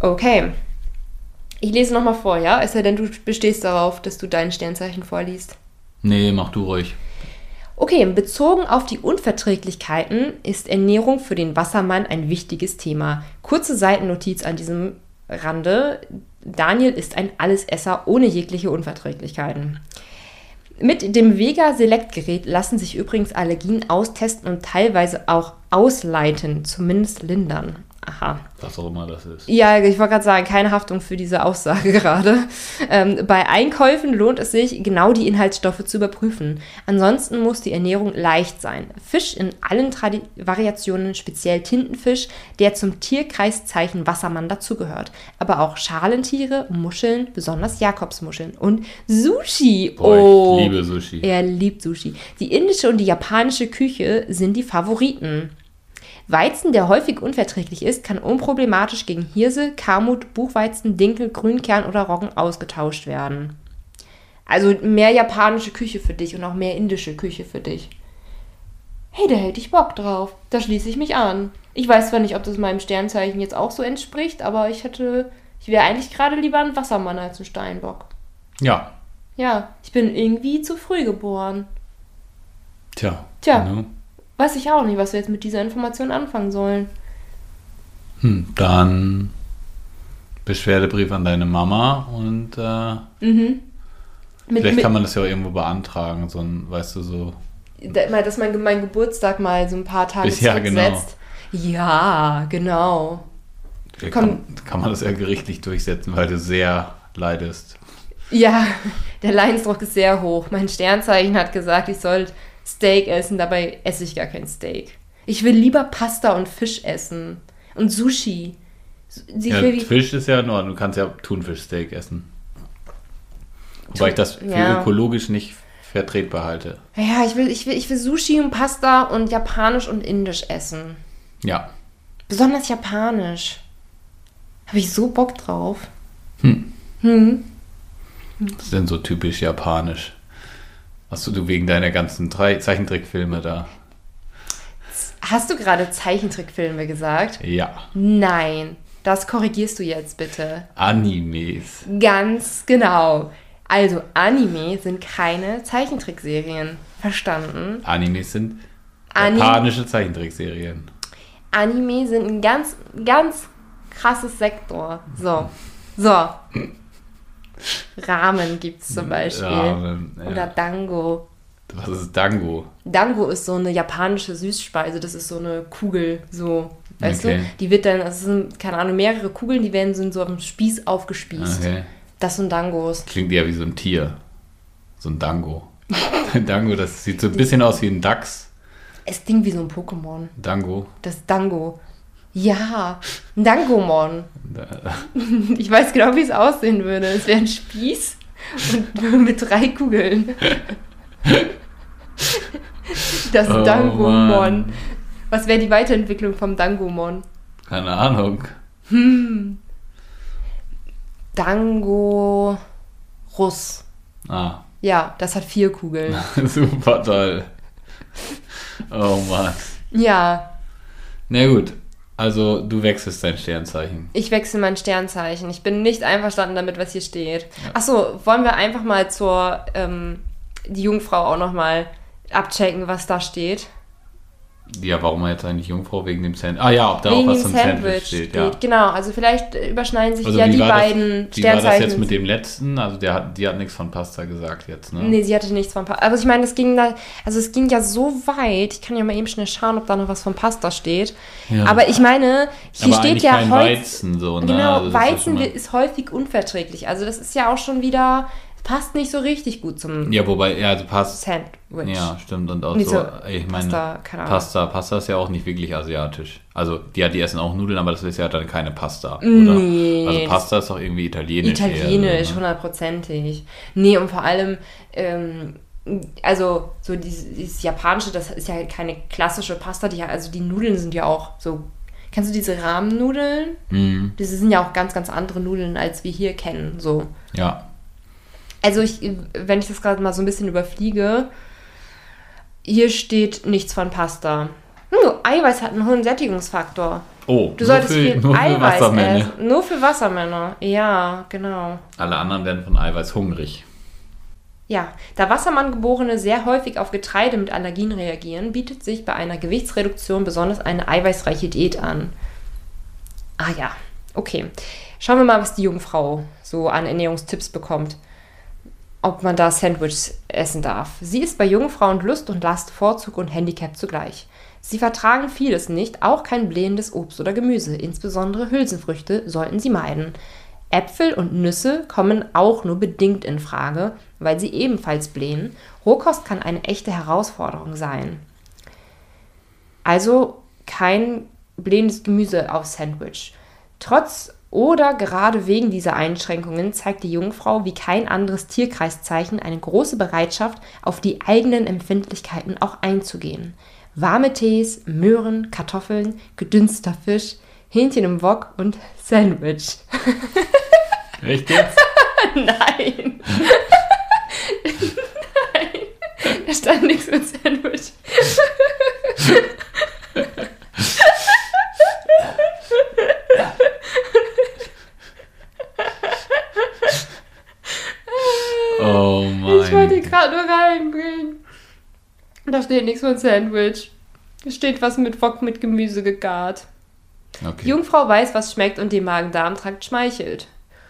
Okay. Ich lese nochmal vor, ja? Es sei denn, du bestehst darauf, dass du dein Sternzeichen vorliest. Nee, mach du ruhig. Okay, bezogen auf die Unverträglichkeiten ist Ernährung für den Wassermann ein wichtiges Thema. Kurze Seitennotiz an diesem Rande. Daniel ist ein Allesesser ohne jegliche Unverträglichkeiten. Mit dem Vega Select Gerät lassen sich übrigens Allergien austesten und teilweise auch ausleiten, zumindest lindern. Aha. Was auch immer das ist. Ja, ich wollte gerade sagen, keine Haftung für diese Aussage gerade. Ähm, bei Einkäufen lohnt es sich, genau die Inhaltsstoffe zu überprüfen. Ansonsten muss die Ernährung leicht sein. Fisch in allen Tradi Variationen, speziell Tintenfisch, der zum Tierkreiszeichen Wassermann dazugehört. Aber auch Schalentiere, Muscheln, besonders Jakobsmuscheln und Sushi. Boah, oh, ich liebe Sushi. er liebt Sushi. Die indische und die japanische Küche sind die Favoriten. Weizen, der häufig unverträglich ist, kann unproblematisch gegen Hirse, Kamut, Buchweizen, Dinkel, Grünkern oder Roggen ausgetauscht werden. Also mehr japanische Küche für dich und auch mehr indische Küche für dich. Hey, da hätte ich Bock drauf. Da schließe ich mich an. Ich weiß zwar nicht, ob das meinem Sternzeichen jetzt auch so entspricht, aber ich hätte, ich wäre eigentlich gerade lieber ein Wassermann als ein Steinbock. Ja. Ja, ich bin irgendwie zu früh geboren. Tja. Tja. Ne? Weiß ich auch nicht, was wir jetzt mit dieser Information anfangen sollen. Hm, dann Beschwerdebrief an deine Mama und äh, Mhm. Mit, vielleicht mit, kann man das ja auch irgendwo beantragen, so ein, weißt du, so. dass mein, mein Geburtstag mal so ein paar Tage Ja, genau. zurücksetzt. Ja, genau. Vielleicht Komm. kann, kann man das ja gerichtlich durchsetzen, weil du sehr leidest. Ja, der Leidensdruck ist sehr hoch. Mein Sternzeichen hat gesagt, ich soll Steak essen, dabei esse ich gar kein Steak. Ich will lieber Pasta und Fisch essen. Und Sushi. Sie Ja, Fisch ist ja in Ordnung, du kannst ja Thunfischsteak essen. Wobei ich das für Ja. ökologisch nicht vertretbar halte. ja, ich will, ich, will, ich will Sushi und Pasta und Japanisch und Indisch essen. Ja. Besonders Japanisch. Habe ich so Bock drauf. Hm. Hm. Das ist denn so typisch japanisch. Hast du wegen deiner ganzen drei Zeichentrickfilme da? Hast du gerade Zeichentrickfilme gesagt? Ja. Nein. Das korrigierst du jetzt bitte. Animes. Ganz genau. Also, Anime sind keine Zeichentrickserien. Verstanden? Animes sind Ani- japanische Zeichentrickserien. Anime sind ein ganz, ganz krasses Sektor. So. So. Ramen gibt's zum Beispiel. Ja, ja. Oder Dango. Was ist Dango? Dango ist so eine japanische Süßspeise. Das ist so eine Kugel, so, weißt Okay. du? Die wird dann, das sind, keine Ahnung, mehrere Kugeln, die werden so so einem Spieß aufgespießt. Okay. Das sind Dangos. Klingt eher wie so ein Tier. So ein Dango. Dango, das sieht so ein bisschen aus wie ein Dachs. Es klingt wie so ein Pokémon. Dango. Das Dango. Ja, ein Dangomon. Da- Ich weiß genau, wie es aussehen würde. Es wäre ein Spieß und mit drei Kugeln. Das Oh, Dangomon. Was wäre die Weiterentwicklung vom Dangomon? Keine Ahnung. Dango Russ. Ah, Ja, das hat vier Kugeln. super toll. Oh Mann. Ja, Na gut. Also, du wechselst dein Sternzeichen. ich wechsle mein Sternzeichen. Ich bin nicht einverstanden damit, was hier steht. Achso, wollen wir einfach mal zur ähm, die Jungfrau auch nochmal abchecken, was da steht? Ja, warum jetzt eigentlich Jungfrau wegen dem Sandwich? Ah ja, ob da auch Wegen was dem zum Sandwich steht, ja. Genau, also vielleicht überschneiden sich Also ja die war das- beiden Wie war das jetzt mit dem letzten? Also der hat, die hat nichts von Pasta gesagt jetzt, ne? Nee, sie hatte nichts von Pasta. Also ich meine, es ging da, also es ging ja so weit. Ich kann ja mal eben schnell schauen, ob da noch was von Pasta steht. Ja. Aber ich meine, hier Aber steht ja kein Holz. Weizen so, ne? Genau, Also das ist ja Weizen ist häufig unverträglich. Also das ist ja auch schon wieder, passt nicht so richtig gut zum Ja, wobei, ja, also Pasta. Sandwich. Ja, stimmt. Und auch Nee, so, so ich meine, Pasta, keine Ahnung. Pasta, Pasta ist ja auch nicht wirklich asiatisch. Also, die, ja, die essen auch Nudeln, aber das ist ja dann keine Pasta, oder? Nee, Also Pasta ist doch irgendwie italienisch. Italienisch, ne? hundertprozentig. Nee, und vor allem, ähm, also so dieses, dieses Japanische, das ist ja halt keine klassische Pasta, die, also die Nudeln sind ja auch so. Kennst du diese Rahmennudeln? Mhm. Das sind ja auch ganz, ganz andere Nudeln, als wir hier kennen. So. Ja. Also ich, wenn ich das gerade mal so ein bisschen überfliege, hier steht nichts von Pasta. Hm, Eiweiß hat einen hohen Sättigungsfaktor. Oh, Du solltest viel nur für Eiweiß Wassermänner. essen. Nur für Wassermänner. Ja, genau. Alle anderen werden von Eiweiß hungrig. Ja, da Wassermanngeborene sehr häufig auf Getreide mit Allergien reagieren, bietet sich bei einer Gewichtsreduktion besonders eine eiweißreiche Diät an. Ah ja, okay. Schauen wir mal, was die Jungfrau so an Ernährungstipps bekommt. Ob man da Sandwiches essen darf. Sie ist bei Jungfrauen Lust und Last, Vorzug und Handicap zugleich. Sie vertragen vieles nicht, auch kein blähendes Obst oder Gemüse. Insbesondere Hülsenfrüchte sollten sie meiden. Äpfel und Nüsse kommen auch nur bedingt in Frage, weil sie ebenfalls blähen. Rohkost kann eine echte Herausforderung sein. Also kein blähendes Gemüse auf Sandwich. Trotz oder gerade wegen dieser Einschränkungen zeigt die Jungfrau wie kein anderes Tierkreiszeichen eine große Bereitschaft, auf die eigenen Empfindlichkeiten auch einzugehen. Warme Tees, Möhren, Kartoffeln, gedünsteter Fisch, Hähnchen im Wok und Sandwich. Echt jetzt? Nein. Nein. Da stand nichts mit Sandwich. Oh mein. Ich wollte gerade nur reinbringen. Da steht nichts von Sandwich. Da steht was mit Wok mit Gemüse gegart. Okay. Die Jungfrau weiß, was schmeckt und dem Magen-Darm-Trakt schmeichelt.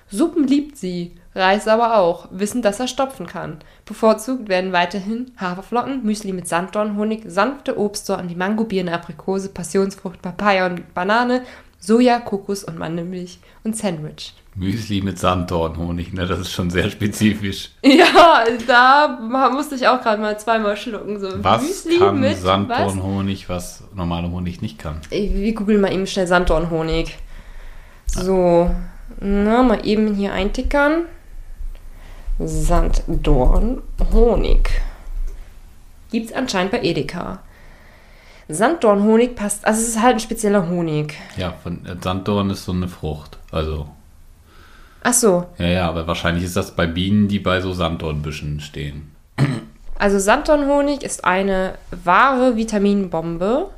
Suppen liebt sie, Reis aber auch, wissend, dass er stopfen kann. Bevorzugt werden weiterhin Haferflocken, Müsli mit Sanddornhonig, sanfte Obstsorten wie Mango, Birne, Aprikose, Passionsfrucht, Papaya und Banane, Soja, Kokos und Mandelmilch und Sandwich. Müsli mit Sanddornhonig, ne? Das ist schon sehr spezifisch. Ja, da musste ich auch gerade mal zweimal schlucken. So Was Müsli kann mit was? Sanddornhonig, was normaler Honig nicht kann? Wir googeln mal eben schnell Sanddornhonig. So, na, mal eben hier eintickern. Sanddornhonig. Gibt's anscheinend bei Edeka. Sanddornhonig passt, also es ist halt ein spezieller Honig. Ja, von äh, Sanddorn ist so eine Frucht. Also, Ach so, ja, ja, aber wahrscheinlich ist das bei Bienen, die bei so Sanddornbüschen stehen. also Sanddornhonig ist eine wahre Vitaminbombe.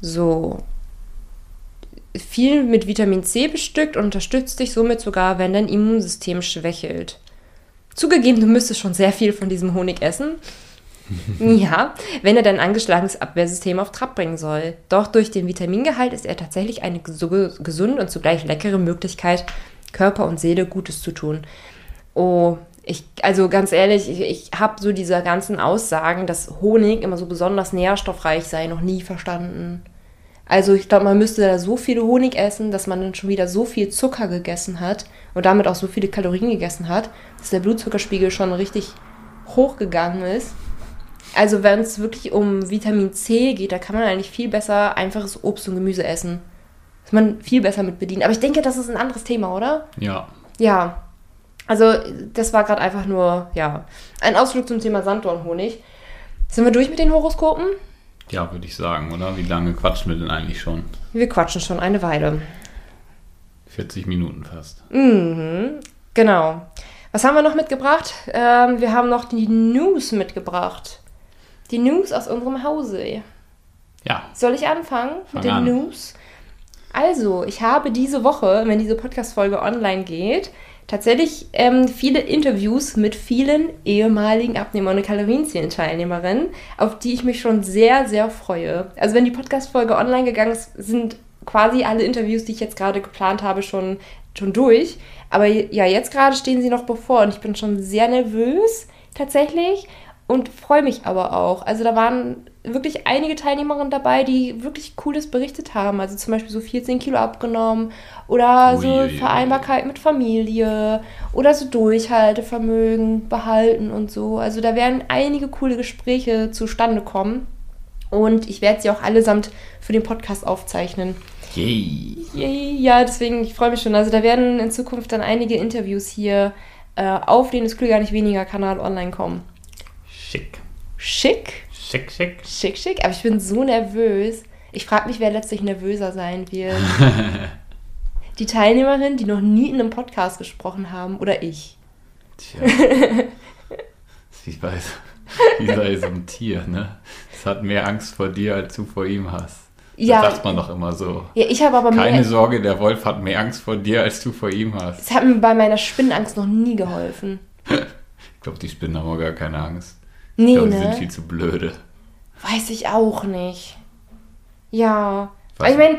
So. Viel mit Vitamin C bestückt und unterstützt dich somit sogar, wenn dein Immunsystem schwächelt. Zugegeben, du müsstest schon sehr viel von diesem Honig essen. ja, wenn er dein angeschlagenes Abwehrsystem auf Trab bringen soll. Doch durch den Vitamingehalt ist er tatsächlich eine gesu- gesunde und zugleich leckere Möglichkeit, Körper und Seele Gutes zu tun. Oh, Ich, also ganz ehrlich, ich, ich habe so diese ganzen Aussagen, dass Honig immer so besonders nährstoffreich sei, noch nie verstanden. Also ich glaube, man müsste da so viel Honig essen, dass man dann schon wieder so viel Zucker gegessen hat und damit auch so viele Kalorien gegessen hat, dass der Blutzuckerspiegel schon richtig hochgegangen ist. Also wenn es wirklich um Vitamin C geht, da kann man eigentlich viel besser einfaches Obst und Gemüse essen. Ist man viel besser mit bedient. Aber ich denke, das ist ein anderes Thema, oder? Ja. Ja. Also das war gerade einfach nur, ja, ein Ausflug zum Thema Sanddornhonig. Sind wir durch mit den Horoskopen? Ja, würde ich sagen, oder? Wie lange quatschen wir denn eigentlich schon? Wir quatschen schon eine Weile. 40 Minuten fast. Mhm, genau. Was haben wir noch mitgebracht? Ähm, wir haben noch die News mitgebracht. Die News aus unserem Hause. Ja, Soll ich anfangen mit Fang den an. News? Also, ich habe diese Woche, wenn diese Podcast-Folge online geht, tatsächlich ähm, viele Interviews mit vielen ehemaligen Abnehmer- und Kalorienzählen-Teilnehmerinnen, auf die ich mich schon sehr, sehr freue. Also, wenn die Podcast-Folge online gegangen ist, sind quasi alle Interviews, die ich jetzt gerade geplant habe, schon, schon durch. Aber ja, jetzt gerade stehen sie noch bevor und ich bin schon sehr nervös tatsächlich und freue mich aber auch. Also da waren wirklich einige Teilnehmerinnen dabei, die wirklich Cooles berichtet haben. Also zum Beispiel so 14 Kilo abgenommen oder so Uiuiui. Vereinbarkeit mit Familie oder so Durchhaltevermögen behalten und so. Also da werden einige coole Gespräche zustande kommen. Und ich werde sie auch allesamt für den Podcast aufzeichnen. yay. Yay, Ja, deswegen, ich freue mich schon. Also da werden in Zukunft dann einige Interviews hier äh, auf den Es Klüger nicht weniger Kanal online kommen. Schick. Schick, Schick, schick. schick, schick. Aber ich bin so nervös. Ich frage mich, wer letztlich nervöser sein wird. die Teilnehmerin, die noch nie in einem Podcast gesprochen haben, oder ich. Tja. ich weiß. Wie sei so ein Tier, ne? Es hat mehr Angst vor dir, als du vor ihm hast. Ja. Das sagt man doch immer so. Ja, ich habe aber Keine mehr. Sorge, der Wolf hat mehr Angst vor dir, als du vor ihm hast. Es hat mir bei meiner Spinnenangst noch nie geholfen. Ich glaube, die Spinnen haben auch gar keine Angst. Nee, ich glaube, die sind ne? viel zu blöde. Weiß ich auch nicht. Ja. Was? Ich meine,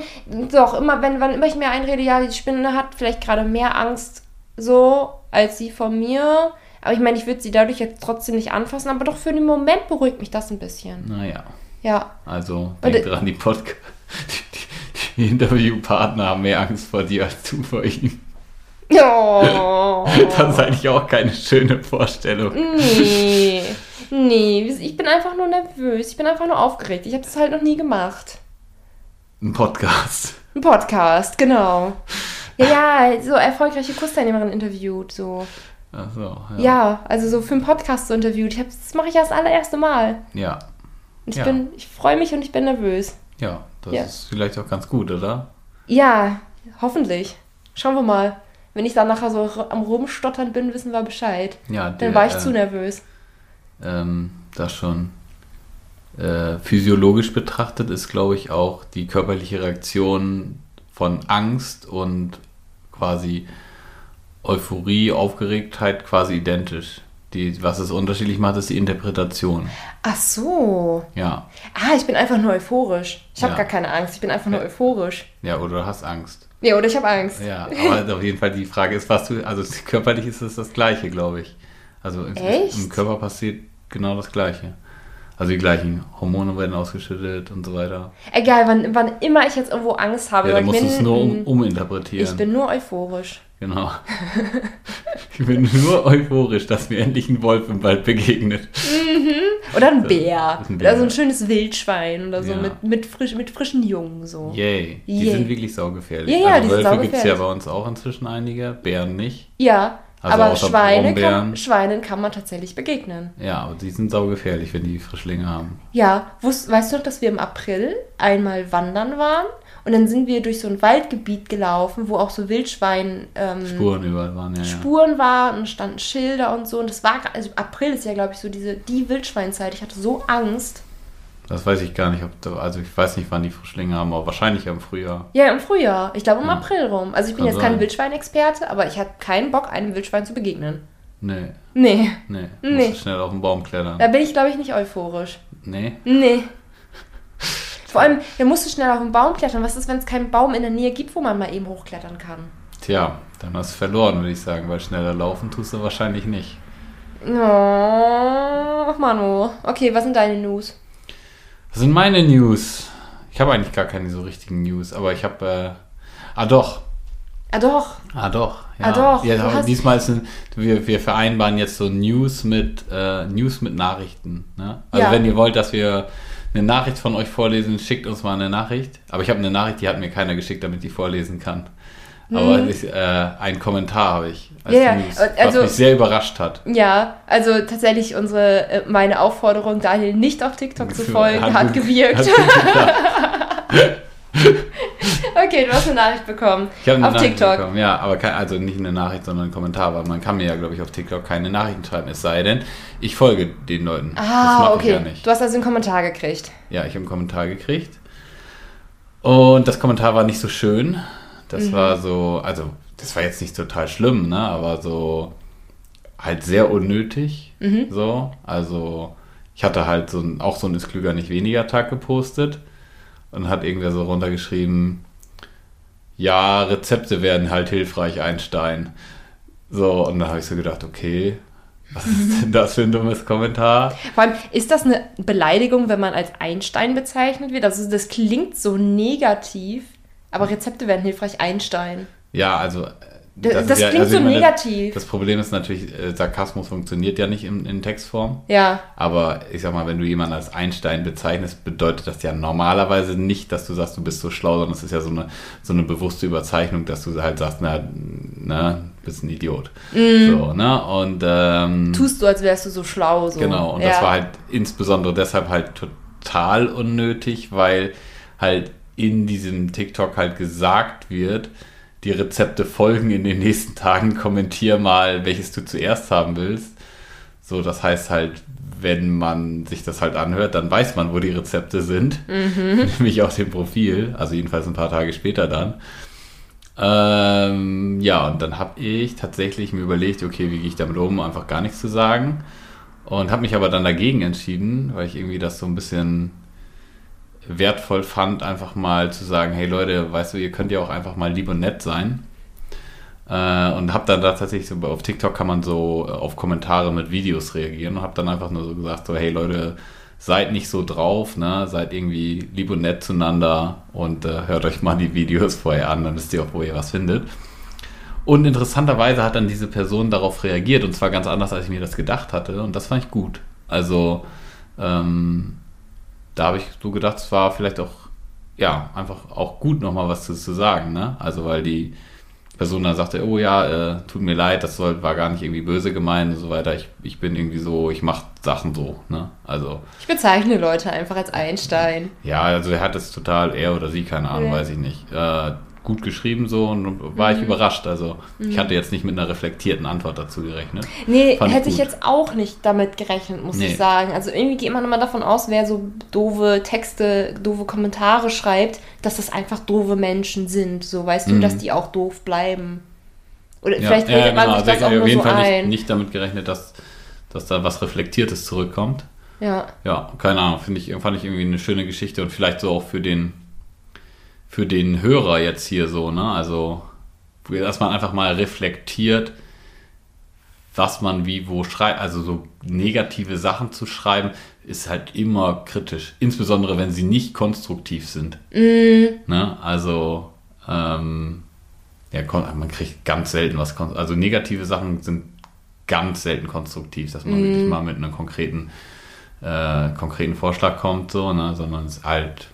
doch, immer, wenn, wann immer ich mir einrede, ja, die Spinne hat vielleicht gerade mehr Angst so als sie vor mir. Aber ich meine, ich würde sie dadurch jetzt trotzdem nicht anfassen, aber doch für den Moment beruhigt mich das ein bisschen. Naja, Ja. also Und denk äh, dran, die Podcast. Die, die Interviewpartner haben mehr Angst vor dir als du vor ihm. Oh. Das ist eigentlich auch keine schöne Vorstellung. Nee. Nee, ich bin einfach nur nervös. Ich bin einfach nur aufgeregt. Ich habe das halt noch nie gemacht. Ein Podcast. Ein Podcast, genau. Ja, ja, so erfolgreiche Kursteilnehmerin interviewt, so. Ach so, ja. Ja, also so für einen Podcast so interviewt. Ich hab, das mache ich ja das allererste Mal. Ja, Und ich Ja. bin, ich freue mich und ich bin nervös. ja das Ja. ist vielleicht auch ganz gut, oder? Ja, hoffentlich. Schauen wir mal. Wenn ich dann nachher so am Rumstottern bin, wissen wir Bescheid. Ja, Dann der, war ich äh, zu nervös. Ähm, das schon äh, physiologisch betrachtet ist, glaube ich, auch die körperliche Reaktion von Angst und quasi Euphorie, Aufgeregtheit quasi identisch. Die, was es unterschiedlich macht, ist die Interpretation. Ach so. Ja, Ah, ich bin einfach nur euphorisch. Ich habe Ja. gar keine Angst. Ich bin einfach nur Ja. euphorisch. ja, oder du hast Angst. Nee, oder ich habe Angst. Ja, aber auf jeden Fall die Frage ist, was du, also körperlich ist es das Gleiche, glaube ich. Also im, Echt? im Körper passiert genau das Gleiche. Also die gleichen Hormone werden ausgeschüttet und so weiter. Egal, wann, wann immer ich jetzt irgendwo Angst habe. Ja, dann ich musst du es nur um, uminterpretieren. Ich bin nur euphorisch. Genau. ich bin nur euphorisch, dass mir endlich ein Wolf im Wald begegnet. Oder ein Bär. ein Oder Bär. so ein schönes Wildschwein oder so Ja. mit, mit, frisch, mit frischen Jungen. So. Yay. Die Yay. sind wirklich saugefährlich. Ja, ja, also die sind Wölfe gibt es ja bei uns auch inzwischen einige, Bären nicht. Ja, Also aber Schweine kann. Schweinen kann man tatsächlich begegnen. Ja, aber die sind saugefährlich, wenn die Frischlinge haben. Ja, wusst, weißt du noch, dass wir im April einmal wandern waren? Und dann sind wir durch so ein Waldgebiet gelaufen, wo auch so Wildschwein ähm, Spuren überall waren, ja. ja. Spuren waren und standen Schilder und so. Und das war, also April ist ja, glaube ich, so diese, die Wildschweinzeit. Ich hatte so Angst. Das weiß ich gar nicht, ob da, also ich weiß nicht, wann die Frischlinge haben, aber wahrscheinlich im Frühjahr. Ja, im Frühjahr. Ich glaube im Ja. April rum. Also ich bin Kann jetzt kein. Wildschweinexperte, aber ich hatte keinen Bock, einem Wildschwein zu begegnen. Nee, Nee, nee. Nee. Musst schnell auf den Baum klettern. da bin ich, glaube ich, nicht euphorisch. Nee. Nee. Vor allem, da musst du schnell auf den Baum klettern. Was ist, wenn es keinen Baum in der Nähe gibt, wo man mal eben hochklettern kann? Tja, dann hast du verloren, würde ich sagen, weil schneller laufen tust du wahrscheinlich nicht. Oh, Manu. Okay, was sind deine News? Was sind meine News? Ich habe eigentlich gar keine so richtigen News, aber ich habe. Äh, ah, doch. Ah, doch. Ah, doch. Ah, doch, Ja, diesmal sind wir, wir vereinbaren jetzt so News mit äh, News mit Nachrichten. Ne? Also Ja. wenn ihr wollt, dass wir eine Nachricht von euch vorlesen, schickt uns mal eine Nachricht. Aber ich habe eine Nachricht, die hat mir keiner geschickt, damit ich vorlesen kann. Aber ich, äh, einen Kommentar habe ich als Mhm. Ja, ja. News, Also- was mich sehr überrascht hat. Ja, also tatsächlich unsere, äh, meine Aufforderung, Daniel nicht auf TikTok zu folgen, Hat hat, gewirkt. hat okay, du hast eine Nachricht bekommen. Ich habe eine auf Nachricht TikTok. bekommen, ja, aber kein, also nicht eine Nachricht, sondern ein Kommentar, weil man kann mir ja, glaube ich, auf TikTok keine Nachrichten schreiben, es sei denn, ich folge den Leuten. Ah, okay. ja. Du hast also einen Kommentar gekriegt. Ja, ich habe einen Kommentar gekriegt. Und das Kommentar war nicht so schön. Das Mhm. war so, also, das war jetzt nicht total schlimm, ne, aber so halt sehr unnötig. Mhm. So, also, ich hatte halt so ein, auch so ein Ist klüger nicht weniger Tag gepostet und hat irgendwer so runtergeschrieben, ja, Rezepte werden halt hilfreich, Einstein. So, und da habe ich so gedacht, okay, was ist denn das für ein dummes Kommentar? Vor allem, ist das eine Beleidigung, wenn man als Einstein bezeichnet wird? Also das klingt so negativ, aber Rezepte werden hilfreich, Einstein. Ja, also. äh, D- ist das klingt so ich meine, negativ. Das Problem ist natürlich, äh, Sarkasmus funktioniert ja nicht in, in Textform. Ja, Aber ich sag mal, wenn du jemanden als Einstein bezeichnest, bedeutet das ja normalerweise nicht, dass du sagst, du bist so schlau, sondern es ist ja so eine, so eine bewusste Überzeichnung, dass du halt sagst, na, ne, bist ein Idiot. So, ne? Und ähm, tust du, als wärst du so schlau. So. Genau, und ja. das war halt insbesondere deshalb halt total unnötig, weil halt in diesem TikTok halt gesagt wird, die Rezepte folgen in den nächsten Tagen, kommentier mal, welches du zuerst haben willst. So, das heißt halt, wenn man sich das halt anhört, dann weiß man, wo die Rezepte sind, nämlich auf dem Profil, also jedenfalls ein paar Tage später dann. Ähm, ja, und dann habe ich tatsächlich mir überlegt, okay, wie gehe ich damit um, einfach gar nichts zu sagen. Und habe mich aber dann dagegen entschieden, weil ich irgendwie das so ein bisschen wertvoll fand, einfach mal zu sagen, hey Leute, weißt du, ihr könnt ja auch einfach mal lieb und nett sein. Äh, und habe dann da tatsächlich so, auf TikTok kann man so äh, auf Kommentare mit Videos reagieren und habe dann einfach nur so gesagt, so hey Leute, seid nicht so drauf, ne? seid irgendwie lieb und nett zueinander und äh, hört euch mal die Videos vorher an, dann wisst ihr auch, wo ihr was findet. Und interessanterweise hat dann diese Person darauf reagiert und zwar ganz anders, als ich mir das gedacht hatte und das fand ich gut. Also ähm, da habe ich so gedacht, es war vielleicht auch, ja, einfach auch gut nochmal was zu, zu sagen, ne? Also weil die Person dann sagte, oh ja, äh, tut mir leid, das soll, war gar nicht irgendwie böse gemeint und so weiter. Ich, ich bin irgendwie so, ich mache Sachen so, ne? Also, Ich bezeichne Leute einfach als Einstein. ja, also er hat es total, er oder sie, keine Ahnung, Ja. weiß ich nicht. Äh, gut geschrieben so und war ich überrascht. Also ich hatte jetzt nicht mit einer reflektierten Antwort dazu gerechnet. Nee, Fand ich hätte ich gut. jetzt auch nicht damit gerechnet, muss Nee. ich sagen. Also irgendwie geht man immer davon aus, wer so doofe Texte, doofe Kommentare schreibt, dass das einfach doofe Menschen sind. So, weißt du, Mhm. dass die auch doof bleiben. Oder Ja, vielleicht ja, redet man genau. sich Also das ich auch nur auf jeden so Fall nicht, ein. nicht damit gerechnet, dass, dass da was Reflektiertes zurückkommt. Ja. Ja, keine Ahnung, finde ich, fand ich irgendwie eine schöne Geschichte und vielleicht so auch für den, für den Hörer jetzt hier so, ne? Also, dass man einfach mal reflektiert, was man wie wo schreibt. Also so negative Sachen zu schreiben, ist halt immer kritisch. Insbesondere wenn sie nicht konstruktiv sind. Ne? Also, ähm, ja, man kriegt ganz selten was. Also negative Sachen sind ganz selten konstruktiv, dass man wirklich mal mit einem konkreten, äh, konkreten Vorschlag kommt, so, ne? sondern es ist halt,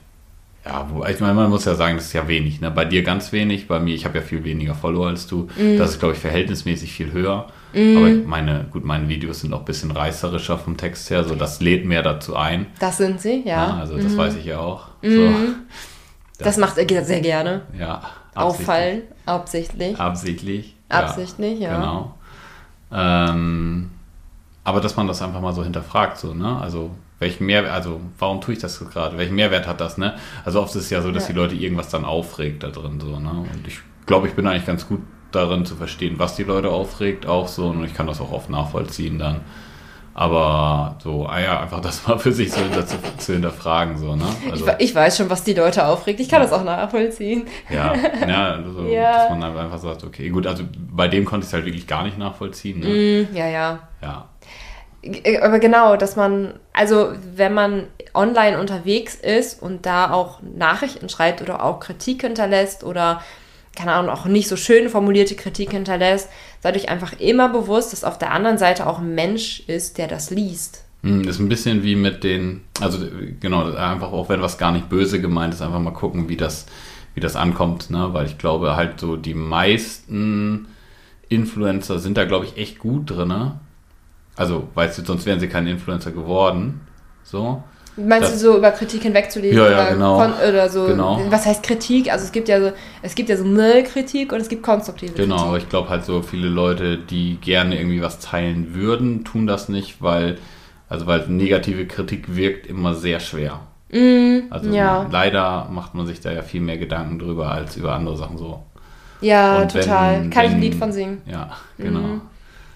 ja, ich meine, man muss ja sagen, das ist ja wenig. Ne? Bei dir ganz wenig, bei mir, ich habe ja viel weniger Follower als du. Das ist, glaube ich, verhältnismäßig viel höher. Aber ich meine, gut, meine Videos sind auch ein bisschen reißerischer vom Text her, so das lädt mehr dazu ein. Das sind sie, ja. Ne? Also das weiß ich ja auch. So, das macht er sehr gerne. ja, absichtlich. Auffallen, absichtlich. Absichtlich. Absichtlich, ja. Genau. Ähm, aber dass man das einfach mal so hinterfragt, so, ne? Also, welchen Mehrwert, also, warum tue ich das gerade? Welchen Mehrwert hat das, ne? Also, oft ist es ja so, dass Ja. die Leute irgendwas dann aufregt da drin, so, ne? Und ich glaube, ich bin eigentlich ganz gut darin zu verstehen, was die Leute aufregt, auch so, und ich kann das auch oft nachvollziehen dann. Aber so, ah ja, einfach das mal für sich so hinter, zu, zu hinterfragen, so, ne? Ich, Also, we- ich weiß schon, was die Leute aufregt. Ich kann das auch nachvollziehen. ja, ja, also, Ja. dass man einfach sagt, okay, gut, also bei dem konnte ich es halt wirklich gar nicht nachvollziehen, ne? Mm, ja, ja. Ja. G- Aber genau, dass man, also wenn man online unterwegs ist und da auch Nachrichten schreibt oder auch Kritik hinterlässt oder, keine Ahnung, auch nicht so schön formulierte Kritik hinterlässt, seid euch einfach immer bewusst, dass auf der anderen Seite auch ein Mensch ist, der das liest. Hm, Das ist ein bisschen wie mit den, also äh, genau, einfach auch wenn was gar nicht böse gemeint ist, einfach mal gucken, wie das, wie das ankommt, ne? Weil ich glaube halt so die meisten Influencer sind da, glaube ich, echt gut drin, ne? Also, weißt du, sonst wären sie kein Influencer geworden. So. Meinst Das- du so über Kritik hinwegzulegen? Ja, ja, oder, genau. oder so, Genau. was heißt Kritik? Also es gibt ja so, es gibt ja so eine Kritik und es gibt konstruktive Genau, aber Kritik. ich glaube halt so viele Leute, die gerne irgendwie was teilen würden, tun das nicht, weil, also weil negative Kritik wirkt immer sehr schwer. Also Mm, ja. leider macht man sich da ja viel mehr Gedanken drüber als über andere Sachen so. Ja, Und wenn- total. Kann ich ein wenn- Lied von singen. Ja, genau. Mhm.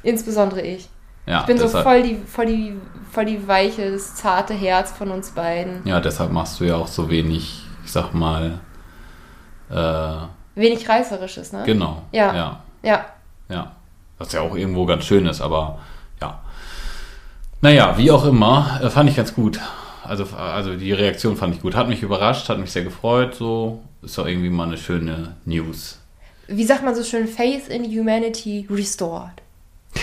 Insbesondere ich. Ja, Ich bin so deshalb, voll die, voll die, voll die weiche, das zarte Herz von uns beiden. Ja, deshalb machst du ja auch so wenig, ich sag mal, äh, Wenig reißerisches, ne? genau. Ja. ja. Ja. Ja. Was ja auch irgendwo ganz schön ist, aber ja. Naja, wie auch immer, äh, fand ich ganz gut. Also, also die Reaktion fand ich gut. Hat mich überrascht, hat mich sehr gefreut. So ist doch irgendwie mal eine schöne News. Wie sagt man so schön, Faith in Humanity restored.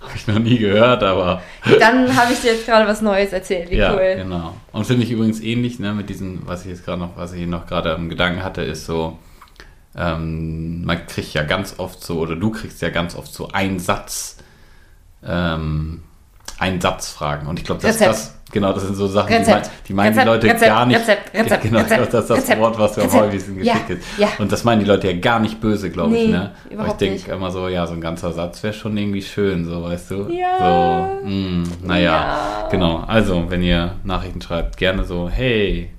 Habe ich noch nie gehört, aber Dann habe ich dir jetzt gerade was Neues erzählt. Wie ja, cool. genau. Und finde ich übrigens ähnlich, ne, mit diesem, was ich jetzt gerade noch, was ich noch gerade im Gedanken hatte, ist so, ähm, man kriegt ja ganz oft so, oder du kriegst ja ganz oft so einen Satz, ähm, einen Satzfragen. Und ich glaube, dass Rezept. das, genau, das sind so Sachen, Rezept. die, mein, die meinen Rezept, die Leute Rezept, gar nicht. Rezept, Rezept, genau, ich Rezept, das ist das Rezept, Wort, was du am häufigsten Ja, geschickt ist. ja. Und das meinen die Leute ja gar nicht böse, glaube ich. Nee, Ne? Aber ich denke immer so, ja, so ein ganzer Satz wäre schon irgendwie schön, so, weißt du? Ja. So, mh, naja, Ja. genau. Also, wenn ihr Nachrichten schreibt, gerne so, hey,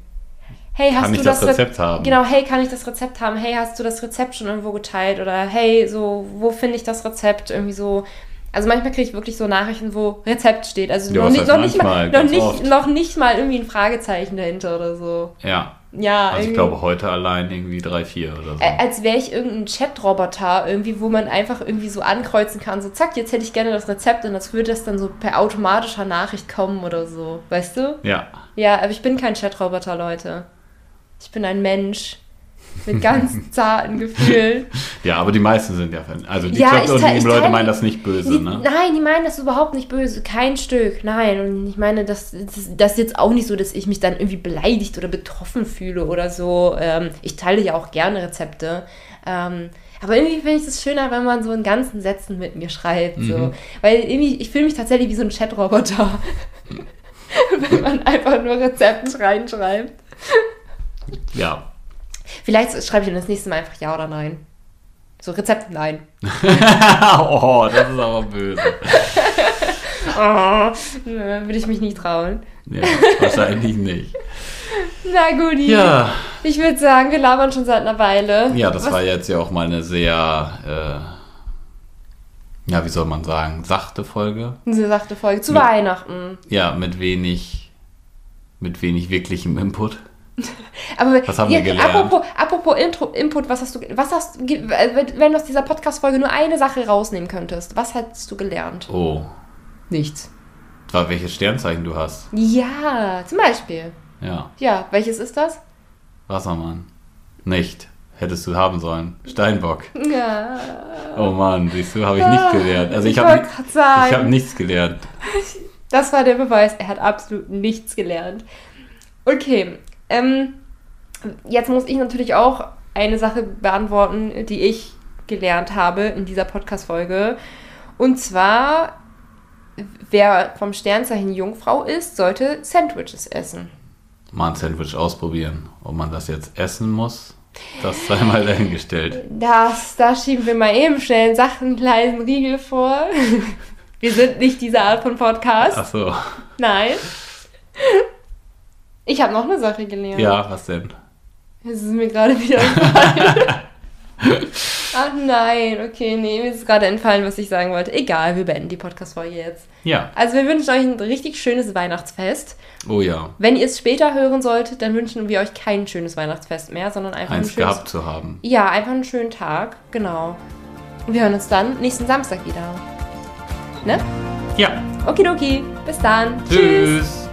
Hey, hast Kann du ich das Re- Rezept haben? Genau, hey, kann ich das Rezept haben? Hey, hast du das Rezept schon irgendwo geteilt? Oder hey, so, wo finde ich das Rezept? Irgendwie so. Also manchmal kriege ich wirklich so Nachrichten, wo Rezept steht. Also Ja, noch, nicht, noch, nicht mal, noch, nicht, noch nicht mal irgendwie ein Fragezeichen dahinter oder so. ja. Ja, Also ich glaube heute allein irgendwie drei, vier oder so. Als wäre ich irgendein Chatroboter irgendwie, wo man einfach irgendwie so ankreuzen kann, so zack, jetzt hätte ich gerne das Rezept und das würde das dann so per automatischer Nachricht kommen oder so. Weißt du? Ja. Ja, aber ich bin kein Chatroboter, Leute. Ich bin ein Mensch mit ganz zarten Gefühlen. Ja, aber die meisten sind ja Fan. Also die Ja, ich Leute meinen das nicht böse, Die, ne? Nein, die meinen das überhaupt nicht böse. Kein Stück. Nein. Und ich meine, das, das, das ist jetzt auch nicht so, dass ich mich dann irgendwie beleidigt oder betroffen fühle oder so. Ähm, ich teile ja auch gerne Rezepte. Ähm, aber irgendwie finde ich es schöner, wenn man so in ganzen Sätzen mit mir schreibt. So. Mhm. Weil irgendwie, ich fühle mich tatsächlich wie so ein Chatroboter. wenn man einfach nur Rezepte reinschreibt. Ja. Vielleicht schreibe ich dann das nächste Mal einfach Ja oder Nein. So, Rezept Nein. oh, das ist aber böse. Oh, würde ich mich nicht trauen. Ja, wahrscheinlich nicht. Na gut, Ja. ich würde sagen, wir labern schon seit einer Weile. Ja, das Was- war jetzt ja auch mal eine sehr, äh, ja, wie soll man sagen, sachte Folge. Eine sachte Folge zu Mit- Weihnachten. Ja, mit wenig, mit wenig wirklichem Input. Aber Was haben wir gelernt? Apropos, apropos Intro, Input, was hast du, was hast, wenn du aus dieser Podcast-Folge nur eine Sache rausnehmen könntest, was hättest du gelernt? Oh, Nichts. war welches Sternzeichen du hast. Ja, zum Beispiel. Ja, Ja, welches ist das? Wassermann. Nicht. Hättest du haben sollen. Steinbock. Ja. Oh Mann, siehst du, habe ich nicht gelernt. Also ich, Ich habe ich habe nichts gelernt. Das war der Beweis, er hat absolut nichts gelernt. Okay, ähm, jetzt muss ich natürlich auch eine Sache beantworten, die ich gelernt habe in dieser Podcast-Folge. Und zwar, wer vom Sternzeichen Jungfrau ist, sollte Sandwiches essen. Mal ein Sandwich ausprobieren. Ob man das jetzt essen muss, das sei mal dahingestellt. Das, da schieben wir mal eben schnell einen Sachen leisen Riegel vor. Wir sind nicht diese Art von Podcast. Ach so. Nein. Ich habe noch eine Sache gelernt. Ja, was denn? Es ist mir gerade wieder entfallen. Ach nein, okay, nee, mir ist gerade entfallen, was ich sagen wollte. Egal, wir beenden die Podcast-Folge jetzt. Ja. Also wir wünschen euch ein richtig schönes Weihnachtsfest. Oh ja. Wenn ihr es später hören solltet, dann wünschen wir euch kein schönes Weihnachtsfest mehr, sondern einfach ein Eins schönes... gehabt zu haben. Ja, einfach einen schönen Tag, genau. Und wir hören uns dann nächsten Samstag wieder. Ne? Ja. Okidoki, bis dann. Tschüss.